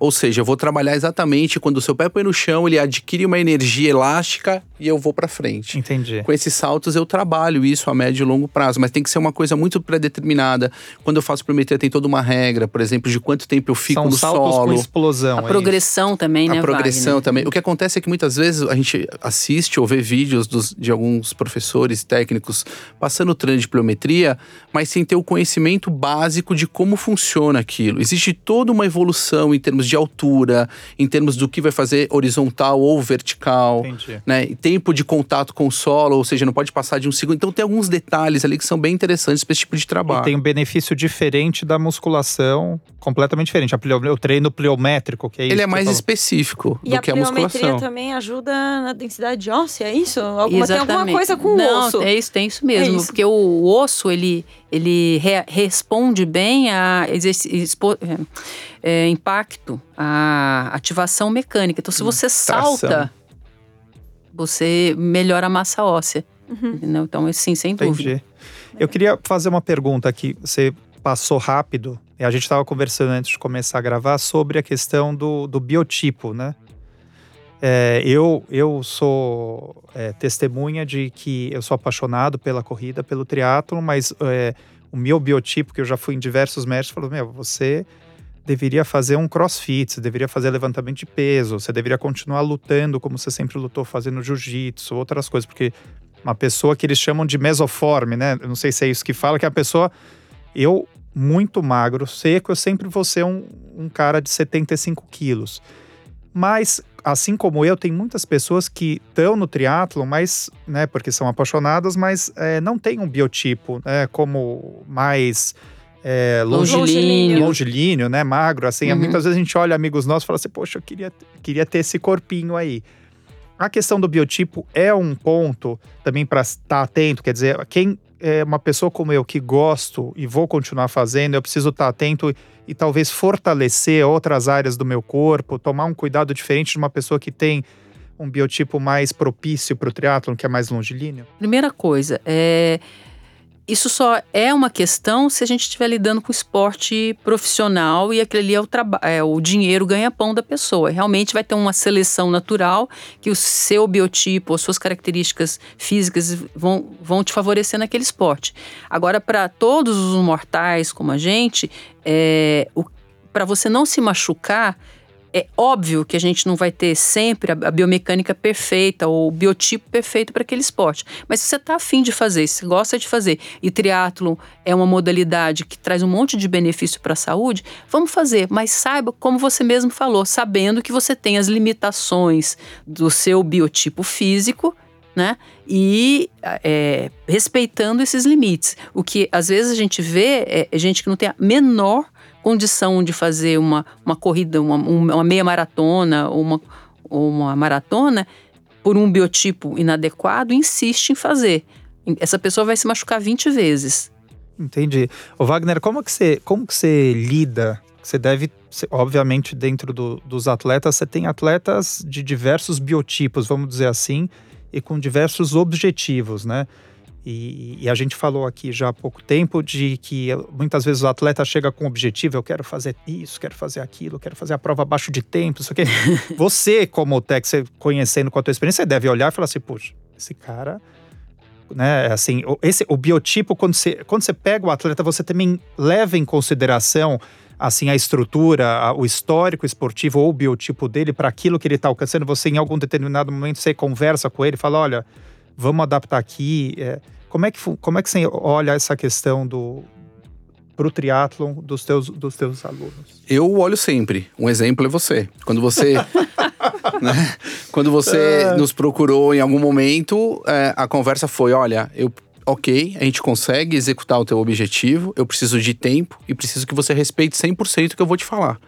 Speaker 1: Ou seja, eu vou trabalhar exatamente quando o seu pé põe no chão, ele adquire uma energia elástica e eu vou para frente.
Speaker 4: Entendi.
Speaker 1: Com esses saltos eu trabalho isso a médio e longo prazo, mas tem que ser uma coisa muito pré-determinada. Quando eu faço pliometria tem toda uma regra, por exemplo, de quanto tempo eu fico
Speaker 4: São
Speaker 1: no
Speaker 4: saltos
Speaker 1: solo.
Speaker 4: com explosão.
Speaker 3: A
Speaker 4: é
Speaker 3: progressão também, né,
Speaker 1: A progressão
Speaker 3: Wagner?
Speaker 1: também. O que acontece é que muitas vezes a gente assiste ou vê vídeos dos- de alguns professores técnicos passando o treino de pliometria, mas sem ter o conhecimento básico de como funciona aquilo. Existe toda uma evolução em termos de altura, em termos do que vai fazer horizontal ou vertical.
Speaker 4: Entendi.
Speaker 1: Né, e tempo de contato com o solo, ou seja, não pode passar de um segundo. Então tem alguns detalhes ali que são bem interessantes para esse tipo de
Speaker 4: E
Speaker 1: trabalho.
Speaker 4: tem um benefício diferente da musculação, completamente diferente. O treino pliométrico, que é isso
Speaker 1: Ele é
Speaker 4: que
Speaker 1: mais específico
Speaker 2: E
Speaker 1: do
Speaker 2: a
Speaker 1: que a
Speaker 2: pliometria
Speaker 1: musculação.
Speaker 2: também ajuda na densidade óssea, é isso? Alguma, tem alguma
Speaker 3: Exatamente.
Speaker 2: coisa com
Speaker 3: Não,
Speaker 2: o osso.
Speaker 3: É isso, tem isso mesmo.
Speaker 2: É isso.
Speaker 3: Porque o osso, ele, ele re- responde bem a expo- é, é, a ativação mecânica. Então, se você salta, você melhora a massa óssea.
Speaker 2: Uhum.
Speaker 3: Então, sim, sem dúvida.
Speaker 4: Entendi. Eu queria fazer uma pergunta aqui. Você passou rápido, e a gente estava conversando antes de começar a gravar sobre a questão do, do biotipo, né? É, eu, eu sou é, testemunha de que eu sou apaixonado pela corrida, pelo triatlo, mas é, o meu biotipo, que eu já fui em diversos médicos, falou: Meu, você deveria fazer um crossfit, você deveria fazer levantamento de peso, você deveria continuar lutando como você sempre lutou, fazendo jiu-jitsu, outras coisas, porque uma pessoa que eles chamam de mesoforme, né? Eu não sei se é isso que fala, que é a pessoa. Eu, muito magro, seco, eu sempre vou ser um, um cara de 75 quilos. Mas, assim como eu, tem muitas pessoas que estão no triatlo, mas, né, porque são apaixonadas, mas é, não tem um biotipo, né, como mais é, longe-
Speaker 3: Longilíneo.
Speaker 4: longilíneo, né, magro, assim.
Speaker 3: Uhum.
Speaker 4: Muitas vezes a gente olha amigos nossos e fala assim, poxa, eu queria, queria ter esse corpinho aí. A questão do biotipo é um ponto também para estar atento, quer dizer, quem é uma pessoa como eu que gosto e vou continuar fazendo, eu preciso estar atento e talvez fortalecer outras áreas do meu corpo, tomar um cuidado diferente de uma pessoa que tem um biotipo mais propício para o triatlon, que é mais longilíneo?
Speaker 3: Primeira coisa, é, isso só é uma questão se a gente estiver lidando com esporte profissional e aquele ali é o, é o dinheiro ganha-pão da pessoa. Realmente vai ter uma seleção natural que o seu biotipo, as suas características físicas vão, vão te favorecer naquele esporte. Agora, para todos os mortais como a gente, é, para você não se machucar, é óbvio que a gente não vai ter sempre a, biomecânica perfeita ou o biotipo perfeito para aquele esporte. Mas se você está afim de fazer, se gosta de fazer, e triatlo é uma modalidade que traz um monte de benefício para a saúde, vamos fazer. Mas saiba, como você mesmo falou, sabendo que você tem as limitações do seu biotipo físico, né? E é, respeitando esses limites. O que às vezes a gente vê é gente que não tem a menor condição de fazer uma, uma corrida, uma, uma meia maratona ou uma, ou uma maratona por um biotipo inadequado, insiste em fazer. Essa pessoa vai se machucar 20 vezes.
Speaker 4: Entendi. Ô Wagner, como que você, como que você lida? Você deve, obviamente, dentro do- dos atletas, você tem atletas de diversos biotipos, vamos dizer assim, e com diversos objetivos, né? E, e a gente falou aqui já há pouco tempo de que muitas vezes o atleta chega com um objetivo, eu quero fazer isso, quero fazer aquilo, quero fazer a prova abaixo de tempo, isso aqui. você, como tech, você conhecendo com a tua experiência, você deve olhar e falar assim, puxa, esse cara né? Assim, o- esse, o biotipo, quando você, quando você pega o atleta, você também leva em consideração assim a estrutura, a- o histórico esportivo ou o biotipo dele para aquilo que ele está alcançando. Você, em algum determinado momento, você conversa com ele, fala, olha, vamos adaptar aqui. É, como é que como é que você olha essa questão do pro triatlon dos teus dos teus alunos?
Speaker 1: Eu olho sempre. Um exemplo é você. Quando você. né? Quando você nos procurou em algum momento, é, a conversa foi: olha, eu. Ok, a gente consegue executar o teu objetivo, eu preciso de tempo e preciso que você respeite 100% o que eu vou te falar.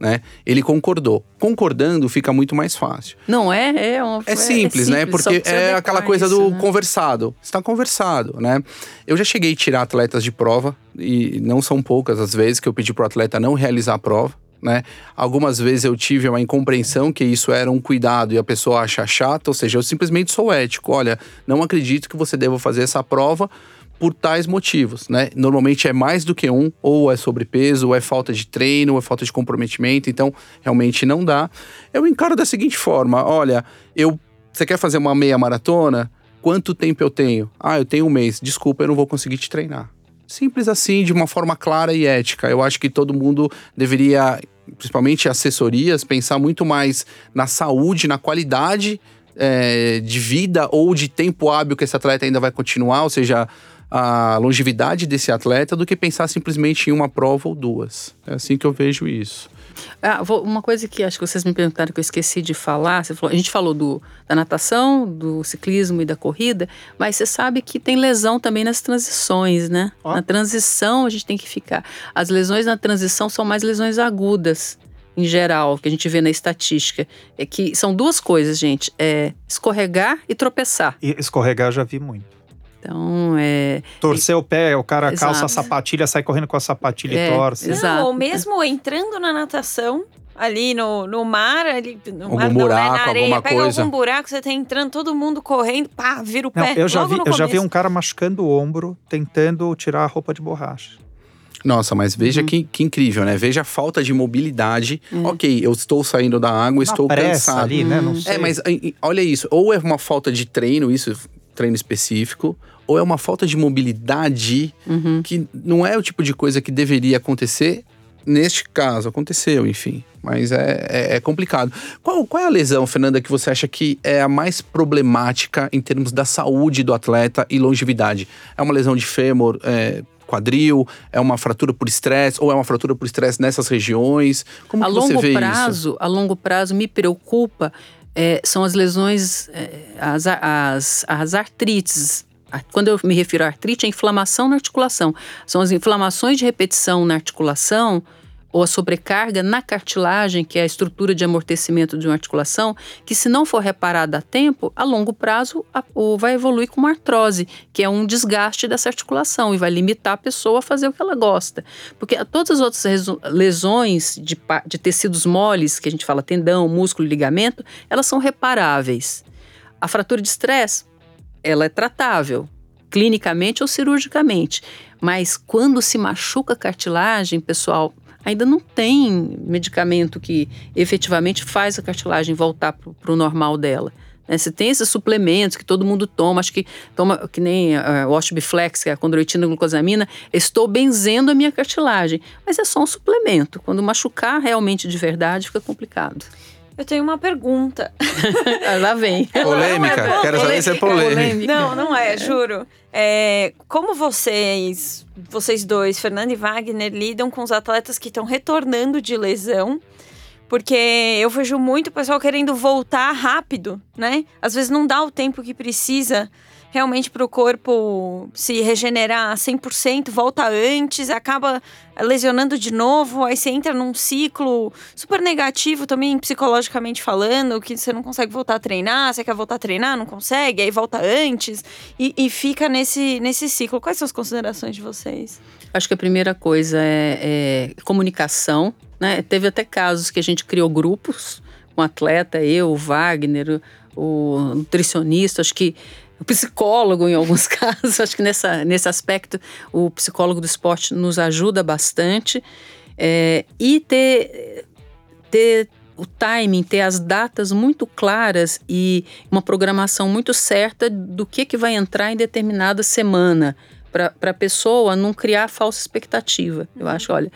Speaker 1: Né? Ele concordou. Concordando fica muito mais fácil.
Speaker 3: Não é? É, uma,
Speaker 1: É simples, né?
Speaker 3: simples, só
Speaker 1: Porque é aquela coisa
Speaker 3: isso,
Speaker 1: do
Speaker 3: né?
Speaker 1: conversado. Está conversado, né? Eu já cheguei a tirar atletas de prova, e não são poucas as vezes que eu pedi pro atleta não realizar a prova, né? Algumas vezes eu tive uma incompreensão que isso era um cuidado e a pessoa acha chato, ou seja, eu simplesmente sou ético. Olha, não acredito que você deva fazer essa prova por tais motivos, né? Normalmente é mais do que um, ou é sobrepeso, ou é falta de treino, ou é falta de comprometimento, então realmente não dá. Eu encaro da seguinte forma: olha, eu você quer fazer uma meia maratona? Quanto tempo eu tenho? Ah, eu tenho um mês. Desculpa, eu não vou conseguir te treinar. Simples assim, de uma forma clara e ética. Eu acho que todo mundo deveria, principalmente assessorias, pensar muito mais na saúde, na qualidade é, de vida ou de tempo hábil que esse atleta ainda vai continuar, ou seja, a longevidade desse atleta, do que pensar simplesmente em uma prova ou duas. É assim que eu vejo isso.
Speaker 3: Ah, vou, uma coisa que acho que vocês me perguntaram que eu esqueci de falar, falou, a gente falou do, da natação, do ciclismo e da corrida, mas você sabe que tem lesão também nas transições, né? Oh. Na transição a gente tem que ficar. As lesões na transição são mais lesões agudas em geral, que a gente vê na estatística, é que são duas coisas, gente: é escorregar e tropeçar.
Speaker 4: E escorregar eu já vi muito.
Speaker 3: Então, é.
Speaker 4: Torcer o pé, o cara exato. calça a sapatilha, sai correndo com a sapatilha é, e torce.
Speaker 2: Exato. Não, ou mesmo entrando na natação, ali no, no mar, ali no
Speaker 1: algum
Speaker 2: mar,
Speaker 1: buraco, não, é na
Speaker 2: areia,
Speaker 1: alguma
Speaker 2: pega
Speaker 1: coisa.
Speaker 2: algum buraco, você tá entrando, todo mundo correndo, pá, vira o
Speaker 4: não,
Speaker 2: pé.
Speaker 4: Eu já vi,
Speaker 2: eu
Speaker 4: já vi um cara machucando o ombro, tentando tirar a roupa de borracha.
Speaker 1: Nossa, mas veja uhum. que, que, incrível, né? Veja a falta de mobilidade. Uhum. Ok, eu estou saindo da água, estou cansado.
Speaker 4: Ali, né? Não
Speaker 1: sei. É, mas olha isso. Ou é uma falta de treino, isso, treino específico, ou é uma falta de mobilidade uhum. que não é o tipo de coisa que deveria acontecer. Neste caso, aconteceu, enfim. Mas é, é, é, complicado. Qual, qual é a lesão, Fernanda, que você acha que é a mais problemática em termos da saúde do atleta e longevidade? É uma lesão de fêmur, é, quadril? É uma fratura por estresse? Ou é uma fratura por estresse nessas regiões? Como
Speaker 3: a
Speaker 1: que
Speaker 3: longo
Speaker 1: você vê
Speaker 3: prazo,
Speaker 1: isso?
Speaker 3: A longo prazo me preocupa é, são as lesões, é, as, as, as artrites. Quando eu me refiro à artrite, é inflamação na articulação. São as inflamações de repetição na articulação ou a sobrecarga na cartilagem, que é a estrutura de amortecimento de uma articulação, que se não for reparada a tempo, a longo prazo a, vai evoluir com uma artrose, que é um desgaste dessa articulação e vai limitar a pessoa a fazer o que ela gosta. Porque todas as outras lesões de, de tecidos moles, que a gente fala tendão, músculo, ligamento, elas são reparáveis. A fratura de estresse, ela é tratável, clinicamente ou cirurgicamente. Mas quando se machuca a cartilagem, pessoal, ainda não tem medicamento que efetivamente faz a cartilagem voltar para o normal dela. Né? Você tem esses suplementos que todo mundo toma, acho que toma que nem uh, o Oshbiflex, que é a condroitina glucosamina, estou benzendo a minha cartilagem. Mas é só um suplemento. Quando machucar realmente de verdade, fica complicado.
Speaker 2: Eu tenho uma pergunta.
Speaker 3: Lá vem.
Speaker 1: Polêmica. É Quero saber se é polêmica.
Speaker 2: Não, não é, juro. É, como vocês, vocês dois, Fernando e Wagner, lidam com os atletas que estão retornando de lesão? Porque eu vejo muito pessoal querendo voltar rápido, né? Às vezes não dá o tempo que precisa realmente para o corpo se regenerar 100%, volta antes, acaba lesionando de novo, aí você entra num ciclo super negativo também, psicologicamente falando, que você não consegue voltar a treinar, você quer voltar a treinar, não consegue, aí volta antes e, e fica nesse, nesse ciclo. Quais são as considerações de vocês?
Speaker 3: Acho que a primeira coisa é, é comunicação, né? Teve até casos que a gente criou grupos, um atleta, eu, o Wagner, o nutricionista, acho que o psicólogo em alguns casos. Acho que nessa, nesse aspecto o psicólogo do esporte nos ajuda bastante. É, e ter, ter o timing, ter as datas muito claras e uma programação muito certa do que, que vai entrar em determinada semana para a pessoa não criar falsa expectativa. Eu uhum. acho, olha,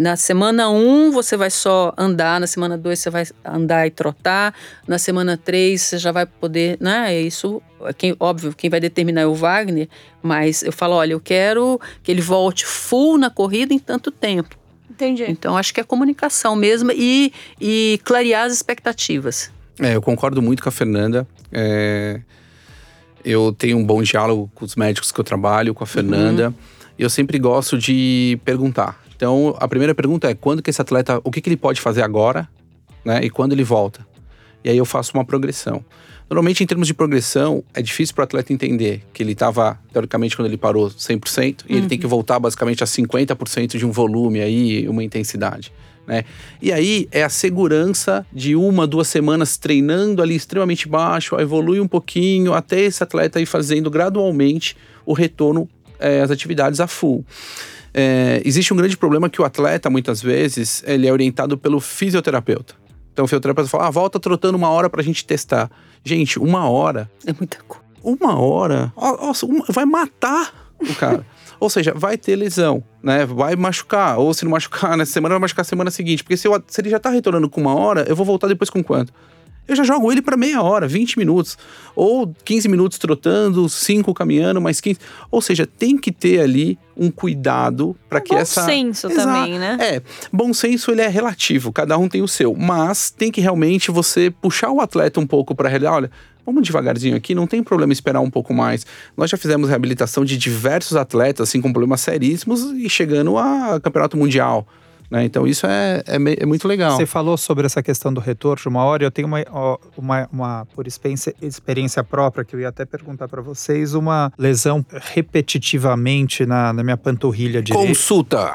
Speaker 3: na semana 1 um, você vai só andar, na semana 2 você vai andar e trotar, na semana 3 você já vai poder, né? É isso, quem, óbvio, quem vai determinar é o Wagner, mas eu falo, olha, eu quero que ele volte full na corrida em tanto tempo.
Speaker 2: Entendi.
Speaker 3: Então acho que é comunicação mesmo e, e clarear as expectativas.
Speaker 1: É, eu concordo muito com a Fernanda. É, eu tenho um bom diálogo com os médicos que eu trabalho, com a Fernanda. Uhum. E eu sempre gosto de perguntar. Então, a primeira pergunta é quando que esse atleta, o que, que ele pode fazer agora, né? E quando ele volta. E aí eu faço uma progressão. Normalmente, em termos de progressão, é difícil para o atleta entender que ele estava, teoricamente, quando ele parou 100%, e uhum. ele tem que uhum. voltar basicamente a 50% de um volume aí, uma intensidade. Né? E aí é a segurança de uma, duas semanas treinando ali extremamente baixo, evolui um pouquinho, até esse atleta ir fazendo gradualmente o retorno é, as atividades a full. É, existe um grande problema que o atleta, muitas vezes, ele é orientado pelo fisioterapeuta. Então o fisioterapeuta fala, ah, volta trotando uma hora pra gente testar. Gente, uma hora...
Speaker 3: É muita coisa.
Speaker 1: Uma hora? Nossa, uma, vai matar o cara. Ou seja, vai ter lesão, né? Vai machucar. Ou se não machucar nessa semana, vai machucar a semana seguinte. Porque se, eu, se ele já tá retornando com uma hora, eu vou voltar depois com quanto? eu já jogo ele para meia hora, 20 minutos. Ou 15 minutos trotando, 5 caminhando, mais 15. Ou seja, tem que ter ali um cuidado para que
Speaker 2: bom
Speaker 1: essa.
Speaker 2: Bom senso também, né?
Speaker 1: É, bom senso ele é relativo, cada um tem o seu. Mas tem que realmente você puxar o atleta um pouco para. Olha, vamos devagarzinho aqui, não tem problema esperar um pouco mais. Nós já fizemos reabilitação de diversos atletas, assim, com problemas seríssimos e chegando a campeonato mundial. Né? Então isso é, é, é, muito legal.
Speaker 4: Você falou sobre essa questão do retorno de uma hora. Eu tenho uma, uma, uma por experiência, experiência própria que eu ia até perguntar para vocês uma lesão repetitivamente na, na minha panturrilha direita.
Speaker 1: Consulta.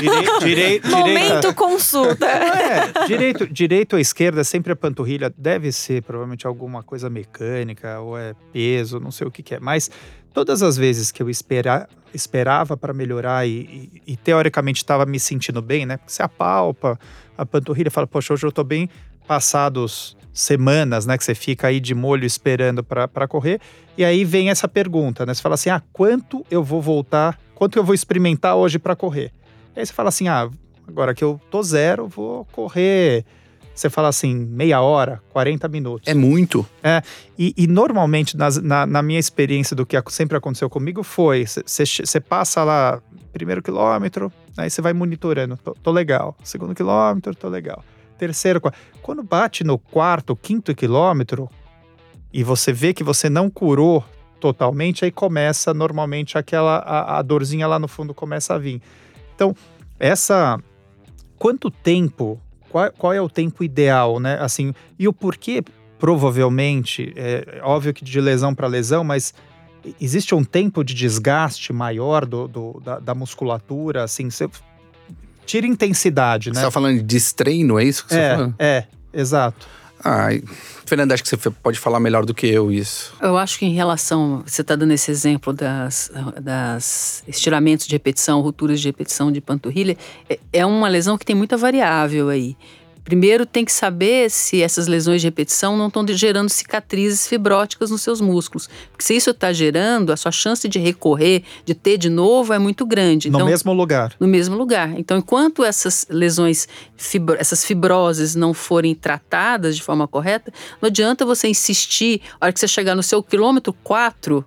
Speaker 4: Dire, dire,
Speaker 2: Momento consulta.
Speaker 4: É, direito, direito ou esquerda sempre a panturrilha deve ser provavelmente alguma coisa mecânica ou é peso, não sei o que, que é. Mas todas as vezes que eu espera, esperava para melhorar e, e, e teoricamente estava me sentindo bem, né? Você apalpa a panturrilha, fala, poxa, hoje eu estou bem, passados semanas, né? Que você fica aí de molho esperando para correr. E aí vem essa pergunta, né? Você fala assim, ah, quanto eu vou voltar, quanto eu vou experimentar hoje para correr? E aí você fala assim, ah, agora que eu tô zero, vou correr você fala assim, meia hora, 40 minutos.
Speaker 1: É muito.
Speaker 4: É, e, e normalmente, nas, na, na, minha experiência do que sempre aconteceu comigo, foi: você passa lá, primeiro quilômetro, aí você vai monitorando, tô, tô, legal. Segundo quilômetro, tô legal. Terceiro, quarto. Quando bate no quarto, quinto quilômetro, e você vê que você não curou totalmente, aí começa normalmente aquela, a, a dorzinha lá no fundo começa a vir. Então, essa. Quanto tempo qual, qual é o tempo ideal, né? Assim, e o porquê, provavelmente, é óbvio que de lesão para lesão, mas existe um tempo de desgaste maior do, do da, da, musculatura, assim, você tira intensidade, né? Você
Speaker 1: tá falando de destreino, é isso que você
Speaker 4: é,
Speaker 1: tá falando?
Speaker 4: É, exato.
Speaker 1: Ai, Fernanda, acho que você pode falar melhor do que eu isso.
Speaker 3: Eu acho que em relação, você está dando esse exemplo das, das estiramentos de repetição, rupturas de repetição de panturrilha, é, é uma lesão que tem muita variável aí. Primeiro, tem que saber se essas lesões de repetição não estão gerando cicatrizes fibróticas nos seus músculos. Porque se isso está gerando, a sua chance de recorrer, de ter de novo, é muito grande.
Speaker 4: No então, mesmo lugar.
Speaker 3: No mesmo lugar. Então, enquanto essas lesões, fibro, essas fibroses não forem tratadas de forma correta, não adianta você insistir, a hora que você chegar no seu quilômetro 4,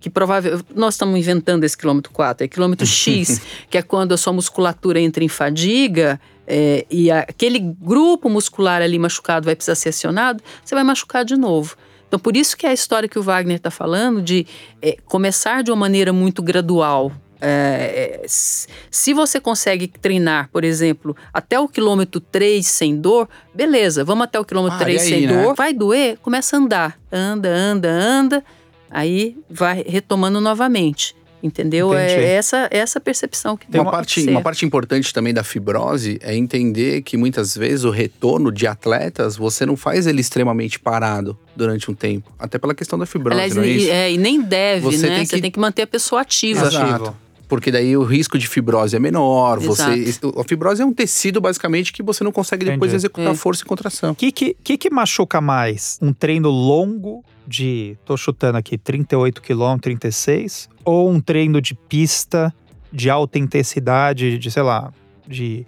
Speaker 3: que provável. Nós estamos inventando esse quilômetro 4, é quilômetro X, que é quando a sua musculatura entra em fadiga é, e aquele grupo muscular ali machucado vai precisar ser acionado, você vai machucar de novo. Então, por isso que é a história que o Wagner está falando de é, começar de uma maneira muito gradual. É, é se você consegue treinar, por exemplo, até o quilômetro 3 sem dor, beleza, vamos até o quilômetro ah, 3 aí, sem né? dor, vai doer, começa a andar. Anda, anda, anda, aí vai retomando novamente. Entendeu? É Entendi. É essa, essa percepção que tem
Speaker 1: uma parte Uma parte importante também da fibrose é entender que muitas vezes o retorno de atletas, você não faz ele extremamente parado durante um tempo. Até pela questão da fibrose, Aliás, não é isso?
Speaker 3: É, e nem deve, você né? Tem você tem que manter a pessoa ativa.
Speaker 1: Exato. Porque daí o risco de fibrose é menor. Você, a fibrose é um tecido, basicamente, que você não consegue depois Entendi. executar é. força e contração.
Speaker 4: O que, que, que, que machuca mais? Um treino longo de, tô chutando aqui, 38 km, 36, ou um treino de pista de alta intensidade, de sei lá, de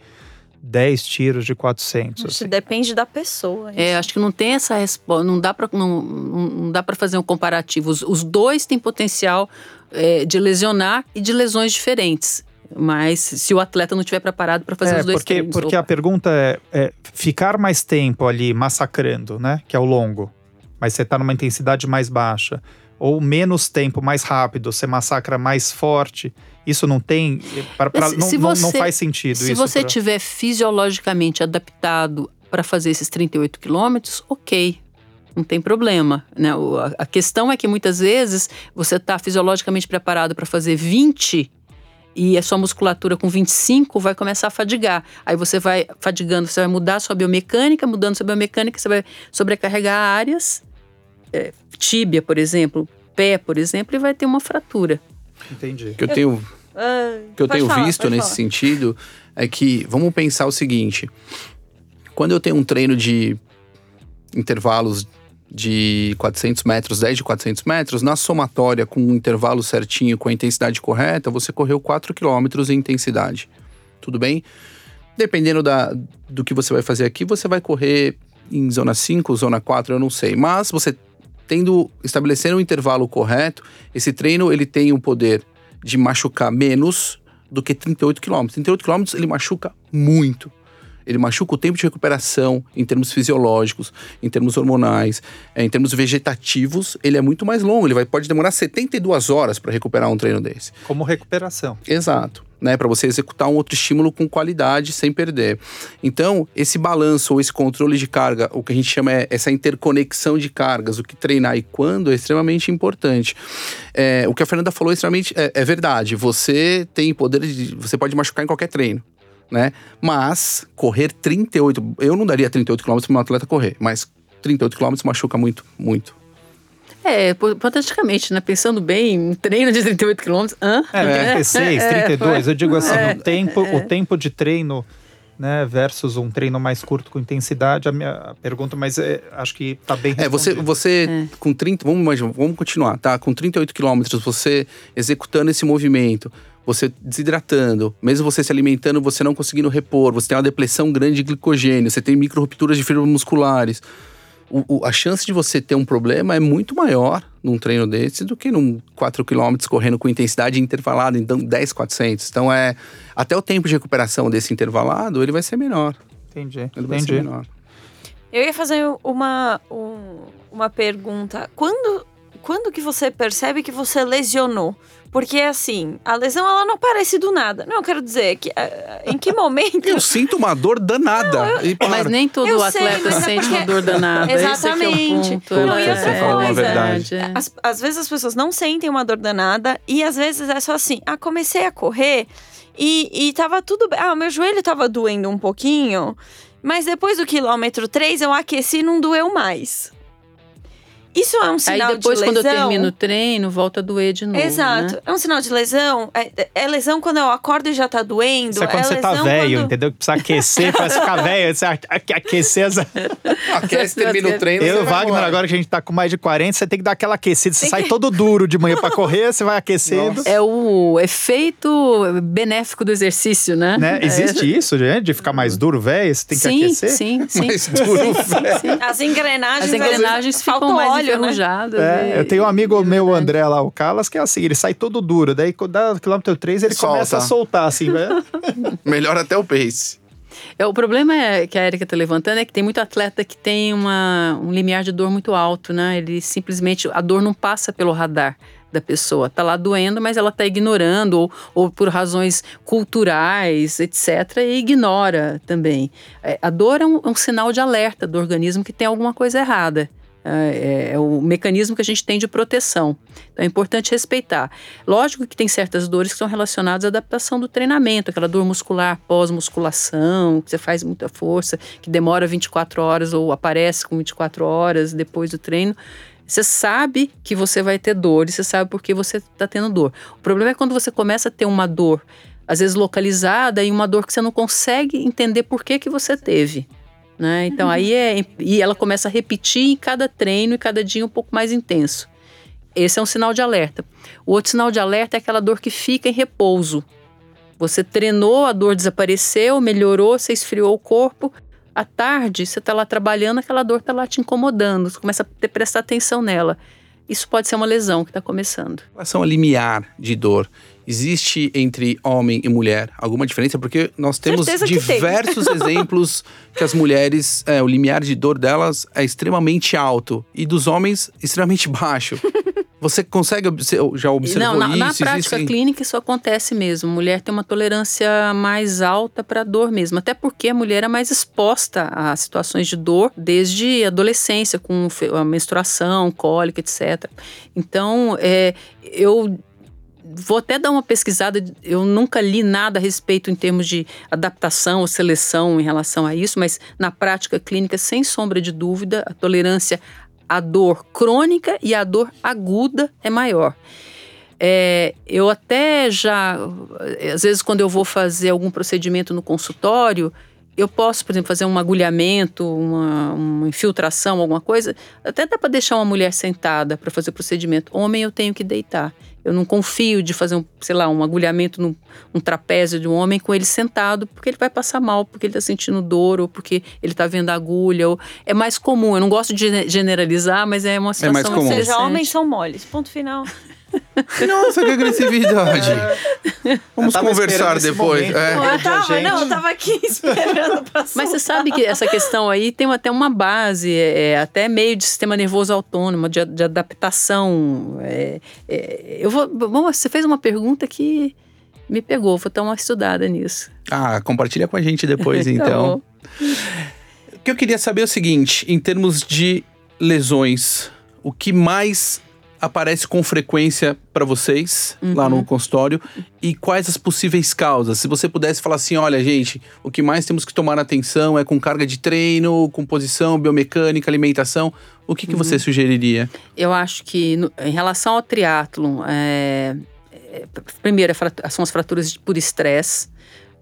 Speaker 4: 10 tiros de 400.
Speaker 2: Acho assim. depende da pessoa.
Speaker 3: Isso. É, acho que não tem essa resposta, não dá para não, não dá para fazer um comparativo. Os, os dois têm potencial é, de lesionar e de lesões diferentes. Mas se o atleta não estiver preparado para fazer
Speaker 4: é,
Speaker 3: os dois
Speaker 4: porque,
Speaker 3: treinos,
Speaker 4: Porque opa. a pergunta é, é, ficar mais tempo ali massacrando, né? Que é o longo mas você está numa intensidade mais baixa, ou menos tempo, mais rápido, você massacra mais forte. Isso não tem. Pra, pra, não, você, não, faz sentido
Speaker 3: se
Speaker 4: isso.
Speaker 3: Se você pra... tiver fisiologicamente adaptado para fazer esses 38 quilômetros, ok. Não tem problema. Né? A questão é que muitas vezes você está fisiologicamente preparado para fazer 20 e a sua musculatura com 25 vai começar a fadigar. Aí você vai fadigando, você vai mudar a sua biomecânica, mudando a sua biomecânica, você vai sobrecarregar áreas, é, tíbia, por exemplo, pé, por exemplo, e vai ter uma fratura.
Speaker 4: Entendi.
Speaker 1: que eu tenho,
Speaker 2: Ah,
Speaker 1: que eu tenho
Speaker 2: falar,
Speaker 1: visto nesse
Speaker 2: falar.
Speaker 1: sentido é que vamos pensar o seguinte: quando eu tenho um treino de intervalos de 400 metros, 10 de 400 metros, na somatória com um intervalo certinho, com a intensidade correta, você correu 4 quilômetros em intensidade. Tudo bem? Dependendo da, do que você vai fazer aqui, você vai correr em zona 5, zona 4, eu não sei. Mas você tendo estabelecendo um intervalo correto, esse treino ele tem o poder de machucar menos do que 38 km. 38 km ele machuca muito. Ele machuca o tempo de recuperação em termos fisiológicos, em termos hormonais, eh, em termos vegetativos, ele é muito mais longo. Ele vai, pode demorar 72 horas para recuperar um treino desse.
Speaker 4: Como recuperação.
Speaker 1: Exato. Né, para você executar um outro estímulo com qualidade sem perder. Então, esse balanço ou esse controle de carga, o que a gente chama é essa interconexão de cargas, o que treinar e quando, é extremamente importante. É, o que a Fernanda falou é extremamente é, é verdade. Você tem poder de. Você pode machucar em qualquer treino. Né? Mas correr 38. Eu não daria 38 km para um atleta correr, mas 38 km machuca muito, muito.
Speaker 3: É, hipoteticamente, né? Pensando bem, um treino de 38 quilômetros. hã?
Speaker 4: É, 36,
Speaker 3: É,
Speaker 4: 32. Eu digo assim,
Speaker 3: é,
Speaker 4: o, tempo, o tempo de treino né, versus um treino mais curto com intensidade, a minha pergunta, mas é, acho que tá bem
Speaker 1: É, você, você com 30, vamos imaginar, vamos continuar, tá? Com 38 quilômetros, você executando esse movimento, você desidratando, mesmo você se alimentando, você não conseguindo repor, você tem uma depressão grande de glicogênio, você tem micro rupturas de fibras musculares. O- o- a chance de você ter um problema é muito maior num treino desse do que num 4 km correndo com intensidade intervalada, então 10, 400. Então é até o tempo de recuperação desse intervalado, ele vai ser menor.
Speaker 4: Entendi,
Speaker 1: Ele vai ser
Speaker 4: entendi.
Speaker 1: menor.
Speaker 2: Eu ia fazer uma, um- uma pergunta. Quando, quando que você percebe que você lesionou? Porque, assim, a lesão ela não aparece do nada. Não, eu quero dizer que eh, em que momento...
Speaker 1: Eu sinto uma dor danada. e
Speaker 3: Mas
Speaker 1: paro.
Speaker 3: nem todo
Speaker 2: Eu sei,
Speaker 3: atleta
Speaker 2: mas é
Speaker 3: sente
Speaker 2: porque-
Speaker 3: uma dor danada.
Speaker 2: Exatamente.
Speaker 3: é ponto.
Speaker 2: Não, e outra
Speaker 3: é-
Speaker 1: coisa,
Speaker 3: é verdade, é.
Speaker 2: Às, às vezes as pessoas não sentem uma dor danada e às vezes é só assim: ah, comecei a correr e, e tava tudo bem. Ah, meu joelho tava doendo um pouquinho, mas depois do quilômetro 3 eu aqueci e não doeu mais. Isso é um
Speaker 3: Aí
Speaker 2: sinal
Speaker 3: depois,
Speaker 2: de
Speaker 3: quando
Speaker 2: lesão.
Speaker 3: eu termino o treino, volta a doer de novo.
Speaker 2: Exato.
Speaker 3: né?
Speaker 2: É um sinal de lesão. É, é lesão quando eu acordo e já tá doendo.
Speaker 4: Isso é quando
Speaker 2: é
Speaker 4: você tá velho,
Speaker 2: quando-
Speaker 4: entendeu? Que precisa aquecer, parece ficar velho. Você aque- aquecer as...
Speaker 1: Aquece, termina o treino.
Speaker 4: Eu
Speaker 1: você
Speaker 4: e o
Speaker 1: vai
Speaker 4: Wagner, agora que a gente tá com mais de 40, você tem que dar aquela aquecida. Você
Speaker 2: Tem
Speaker 4: sai
Speaker 2: que-
Speaker 4: todo duro de manhã pra correr, você vai aquecendo.
Speaker 1: Nossa.
Speaker 3: É o efeito benéfico do exercício, né?
Speaker 4: Né? Existe isso, gente? De ficar mais duro, velho? Você tem que
Speaker 3: sim,
Speaker 4: aquecer?
Speaker 3: sim, sim.
Speaker 1: Mais duro, velho.
Speaker 3: sim.
Speaker 2: As engrenagens.
Speaker 3: As engrenagens ficam mais
Speaker 2: né?
Speaker 4: É,
Speaker 3: e-
Speaker 4: eu tenho um amigo meu, o. André lá, o Calas, que é assim, ele sai todo duro. Daí, quando dá o quilômetro 3, ele
Speaker 1: Solta.
Speaker 4: começa a soltar, assim, velho.
Speaker 1: Melhor até o pace.
Speaker 3: É, o problema é, que a Erika está levantando é que tem muito atleta que tem uma, um limiar de dor muito alto, né? Ele simplesmente, a dor não passa pelo radar da pessoa. Tá lá doendo, mas ela tá ignorando, ou, ou por razões culturais, etc., e ignora também. É, a dor é um, é um sinal de alerta do organismo que tem alguma coisa errada. É, é o mecanismo que a gente tem de proteção. Então é importante respeitar. Lógico que tem certas dores que são relacionadas à adaptação do treinamento, aquela dor muscular pós-musculação, que você faz muita força, que demora 24 horas ou aparece com 24 horas depois do treino. Você sabe que você vai ter dor e você sabe por que você está tendo dor. O problema é quando você começa a ter uma dor, às vezes localizada, e uma dor que você não consegue entender por que, que você teve. Né? Então aí é. E ela começa a repetir em cada treino e cada dia um pouco mais intenso. Esse é um sinal de alerta. O outro sinal de alerta é aquela dor que fica em repouso. Você treinou, a dor desapareceu, melhorou, você esfriou o corpo. À tarde, você está lá trabalhando, aquela dor está lá te incomodando. Você começa a ter, prestar atenção nela. Isso pode ser uma lesão que está começando.
Speaker 1: Relação a limiar de dor, existe entre homem e mulher alguma diferença? Porque nós temos
Speaker 2: Certeza que tem.
Speaker 1: diversos exemplos que as mulheres, é, o limiar de dor delas é extremamente alto e dos homens extremamente baixo. Você consegue já observou
Speaker 3: Não, na, na
Speaker 1: isso?
Speaker 3: prática
Speaker 1: Existe-
Speaker 3: clínica isso acontece mesmo. Mulher tem uma tolerância mais alta para dor mesmo, até porque a mulher é mais exposta a situações de dor desde a adolescência, com a menstruação, cólica, etc. Então, é, eu vou até dar uma pesquisada. Eu nunca li nada a respeito em termos de adaptação ou seleção em relação a isso, mas na prática clínica, sem sombra de dúvida, a tolerância à dor crônica e à dor aguda é maior. É, eu até já, às vezes, quando eu vou fazer algum procedimento no consultório, eu posso, por exemplo, fazer um agulhamento, uma, uma infiltração, alguma coisa. Até dá para deixar uma mulher sentada para fazer o procedimento. Homem, eu tenho que deitar. Eu não confio de fazer um, sei lá, um agulhamento no um trapézio de um homem com ele sentado, porque ele vai passar mal, porque ele está sentindo dor ou porque ele está vendo agulha. Ou... É mais comum. Eu não gosto de generalizar, mas é uma situação.
Speaker 1: É mais comum.
Speaker 2: Ou seja, homens são moles. Ponto final.
Speaker 1: Nossa, que agressividade. Vamos conversar depois.
Speaker 2: É.
Speaker 1: É.
Speaker 2: Eu tava, não, eu tava aqui esperando pra
Speaker 3: Mas você sabe que essa questão aí tem até uma base, é, é até meio de sistema nervoso autônomo, de, de adaptação. É, é, eu vou, bom, você fez uma pergunta que me pegou, vou dar uma estudada nisso.
Speaker 1: Ah, compartilha com a gente depois, então. o que eu queria saber é o seguinte, em termos de lesões, o que mais aparece com frequência para vocês uhum. lá no consultório e quais as possíveis causas? Se você pudesse falar assim, olha, gente, o que mais temos que tomar atenção é com carga de treino, composição, biomecânica, alimentação. O que, que uhum. você sugeriria?
Speaker 3: Eu acho que no, em relação ao triatlon, é, é, primeiro é, são as fraturas por estresse.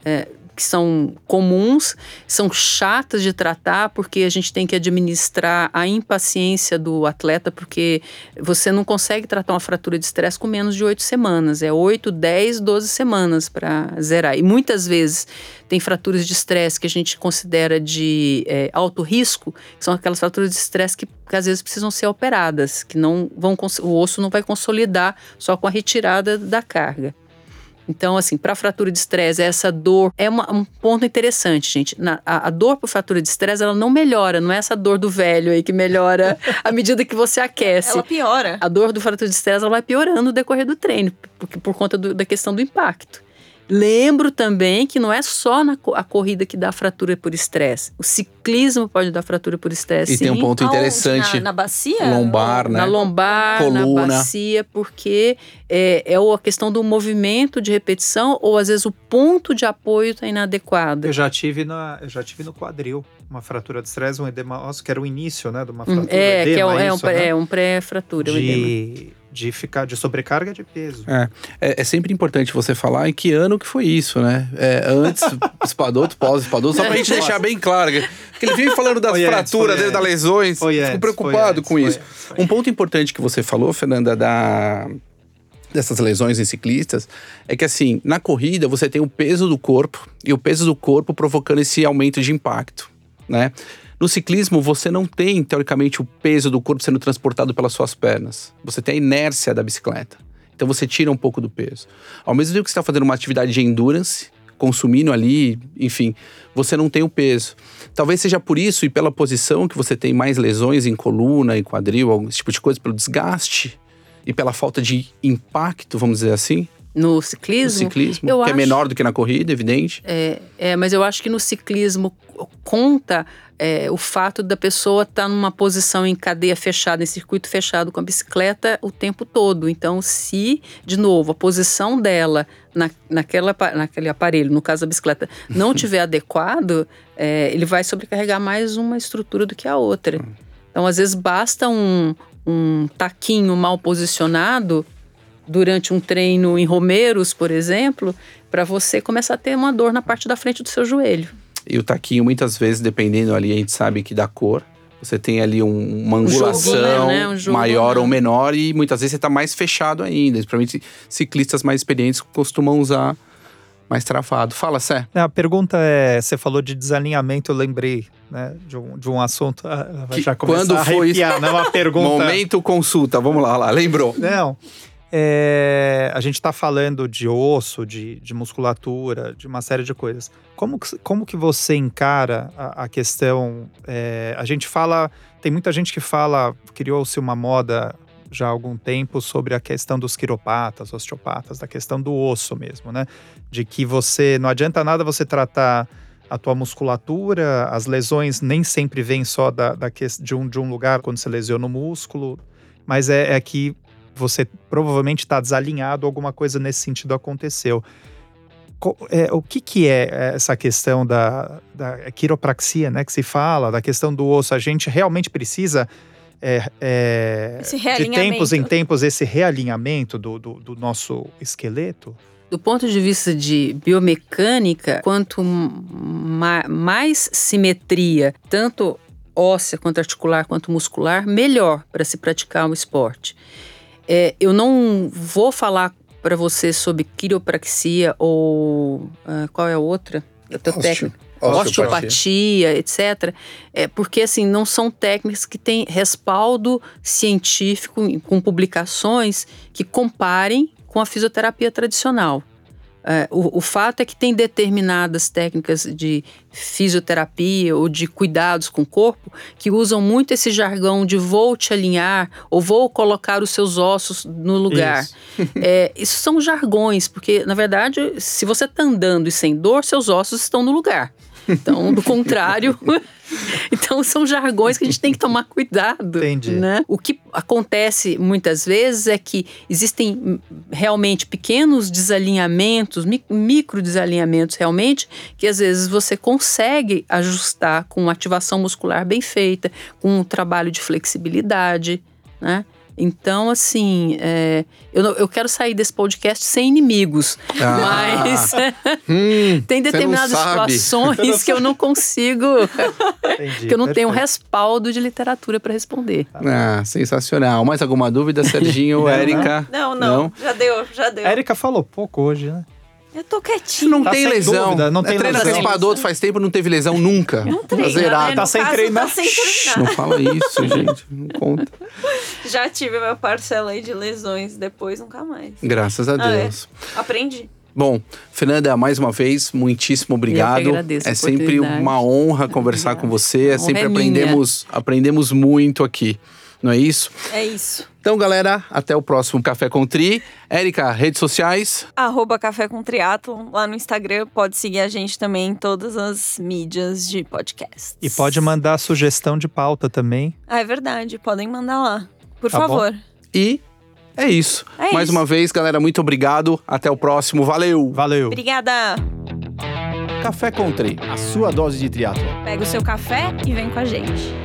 Speaker 3: É, que são comuns, são chatas de tratar, porque a gente tem que administrar a impaciência do atleta, porque você não consegue tratar uma fratura de estresse com menos de oito semanas. É oito, dez, doze semanas para zerar. E muitas vezes tem fraturas de estresse que a gente considera de é, alto risco, que são aquelas fraturas de estresse que, que, às vezes precisam ser operadas, que não vão o osso não vai consolidar só com a retirada da carga. Então, assim, para fratura de estresse, essa dor é uma, um ponto interessante, gente. Na, a, a, dor por fratura de estresse, ela não melhora, não é essa dor do velho aí que melhora à medida que você aquece.
Speaker 2: Ela piora.
Speaker 3: A dor do fratura de estresse, ela vai piorando no decorrer do treino, por, por conta do, da questão do impacto. Lembro também que não é só na a corrida que dá fratura por estresse. O ciclismo pode dar fratura por estresse.
Speaker 1: E tem um ponto interessante.
Speaker 2: Na, na, bacia?
Speaker 1: Lombar, né?
Speaker 3: Na lombar, Coluna. na bacia, porque é, é a questão do movimento de repetição ou às vezes o ponto de apoio está inadequado.
Speaker 4: Eu já tive na, eu já tive no quadril uma fratura de estresse, um edema ósseo, que era o início, né, de uma fratura.
Speaker 3: É,
Speaker 4: edema,
Speaker 3: que é um,
Speaker 4: é,
Speaker 3: isso, um,
Speaker 4: né?
Speaker 3: é um pré-fratura,
Speaker 4: de... o edema de ficar de sobrecarga de peso.
Speaker 1: É, é, é, sempre importante você falar em que ano que foi isso, né? É, antes, espadoto, pós-espadoto, só pra gente deixar bem claro. Porque ele vive falando das foi fraturas, das lesões. Foi Fico antes, preocupado antes, com isso. Um ponto importante que você falou, Fernanda, da dessas lesões em ciclistas é que assim, na corrida você tem o peso do corpo e o peso do corpo provocando esse aumento de impacto, né? No ciclismo, você não tem, teoricamente, o peso do corpo sendo transportado pelas suas pernas. Você tem a inércia da bicicleta. Então você tira um pouco do peso. Ao mesmo tempo que você está fazendo uma atividade de endurance, consumindo ali, enfim, você não tem o peso. Talvez seja por isso e pela posição que você tem mais lesões em coluna e quadril, algum tipo de coisa, pelo desgaste e pela falta de impacto, vamos dizer assim.
Speaker 3: No ciclismo?
Speaker 1: No ciclismo, eu que é acho, é menor do que na corrida, evidente.
Speaker 3: É, é, mas eu acho que no ciclismo conta é, o fato da pessoa estar tá numa posição em cadeia fechada, em circuito fechado com a bicicleta o tempo todo. Então, se, de novo, a posição dela na, naquela, naquele aparelho, no caso a bicicleta, não tiver adequado, é, ele vai sobrecarregar mais uma estrutura do que a outra. Então, às vezes, basta um, um taquinho mal posicionado durante um treino em Romeiros, por exemplo, para você começar a ter uma dor na parte da frente do seu joelho.
Speaker 1: E o taquinho, muitas vezes, dependendo ali, a gente sabe que da cor, você tem ali um, uma angulação um né? um maior né? ou menor e muitas vezes você está mais fechado ainda. Principalmente ciclistas mais experientes costumam usar mais travado. Fala, Sé.
Speaker 4: É, a pergunta é: você falou de desalinhamento, eu lembrei né, de, um, de um assunto. Ah,
Speaker 1: que, já quando a foi isso?
Speaker 4: Não uma pergunta.
Speaker 1: Momento consulta, vamos lá, lá, lembrou.
Speaker 4: Não. É, a gente está falando de osso, de, de, musculatura, de uma série de coisas. Como, como que você encara a, a questão? É, a gente fala, tem muita gente que fala, criou-se uma moda já há algum tempo sobre a questão dos quiropatas, osteopatas, da questão do osso mesmo, né? De que você não adianta nada você tratar a tua musculatura, as lesões nem sempre vêm só da, da de, um, de um lugar quando você lesiona o músculo, mas é, é que você provavelmente está desalinhado, alguma coisa nesse sentido aconteceu. É, o que, que é essa questão da, da quiropraxia, né, que se fala, da questão do osso? A gente realmente precisa é, é,
Speaker 2: Esse
Speaker 4: de tempos em tempos esse realinhamento do, do, do nosso esqueleto?
Speaker 3: Do ponto de vista de biomecânica, quanto ma mais simetria, tanto óssea quanto articular quanto muscular, melhor para se praticar o esporte. É, eu não vou falar para você sobre quiropraxia ou uh, qual é a outra? Eu tô técnica. Osteopatia, etc. É, porque, assim, não são técnicas que têm respaldo científico com publicações que comparem com a fisioterapia tradicional. É, o, o, fato é que tem determinadas técnicas de fisioterapia ou de cuidados com o corpo que usam muito esse jargão de vou te alinhar ou vou colocar os seus ossos no lugar. Isso, é, isso são jargões, porque, na verdade, se você está andando e sem dor, seus ossos estão no lugar. Então, do contrário. então, são jargões que a gente tem que tomar cuidado.
Speaker 4: Entendi.
Speaker 3: Né? O que acontece muitas vezes é que existem realmente pequenos desalinhamentos, micro desalinhamentos realmente, que às vezes você consegue ajustar com ativação muscular bem feita, com um trabalho de flexibilidade, né? Então, assim, é, eu, eu quero sair desse podcast sem inimigos, ah. mas hum, tem determinadas situações que eu não consigo, Entendi, que eu não perfeito. tenho respaldo de literatura para responder.
Speaker 1: Ah, sensacional. Mais alguma dúvida, Serginho, Érica?
Speaker 2: Não, não, não, já deu, já deu.
Speaker 4: Érica falou pouco hoje, né?
Speaker 2: Eu tô quietinho.
Speaker 1: Não
Speaker 4: tá
Speaker 1: tem lesão.
Speaker 4: Dúvida, não tem
Speaker 1: treina
Speaker 4: lesão.
Speaker 1: raspador faz tempo, não teve lesão nunca.
Speaker 2: Não treina,
Speaker 1: Zerado.
Speaker 2: né?
Speaker 4: Tá sem
Speaker 2: caso,
Speaker 4: treinar.
Speaker 2: Tá sem treinar.
Speaker 1: Não fala isso, gente. Não conta.
Speaker 2: Já tive minha parcela aí de lesões, depois nunca mais.
Speaker 1: Graças a
Speaker 2: Ah, é.
Speaker 1: Deus.
Speaker 2: Aprendi.
Speaker 1: Bom, Fernanda, mais uma vez, muitíssimo obrigado.
Speaker 3: Eu que agradeço
Speaker 1: é sempre uma honra conversar
Speaker 3: Obrigada.
Speaker 1: com você. É sempre
Speaker 3: é minha.
Speaker 1: aprendemos, aprendemos muito aqui. Não é isso?
Speaker 2: É isso.
Speaker 1: Então, galera, até o próximo Café com Tri. Érica, redes sociais.
Speaker 2: Arroba Café com Triatlon lá no Instagram. Pode seguir a gente também em todas as mídias de podcast.
Speaker 4: E pode mandar sugestão de pauta também.
Speaker 2: Ah, é verdade. Podem mandar lá. Por
Speaker 4: Tá bom.
Speaker 2: favor.
Speaker 1: E é isso.
Speaker 2: É
Speaker 1: mais
Speaker 2: isso.
Speaker 1: uma vez, galera, muito obrigado. Até o próximo. Valeu!
Speaker 4: Valeu!
Speaker 2: Obrigada.
Speaker 1: Café com Tri, a sua dose de triatlo.
Speaker 2: Pega o seu café e vem com a gente.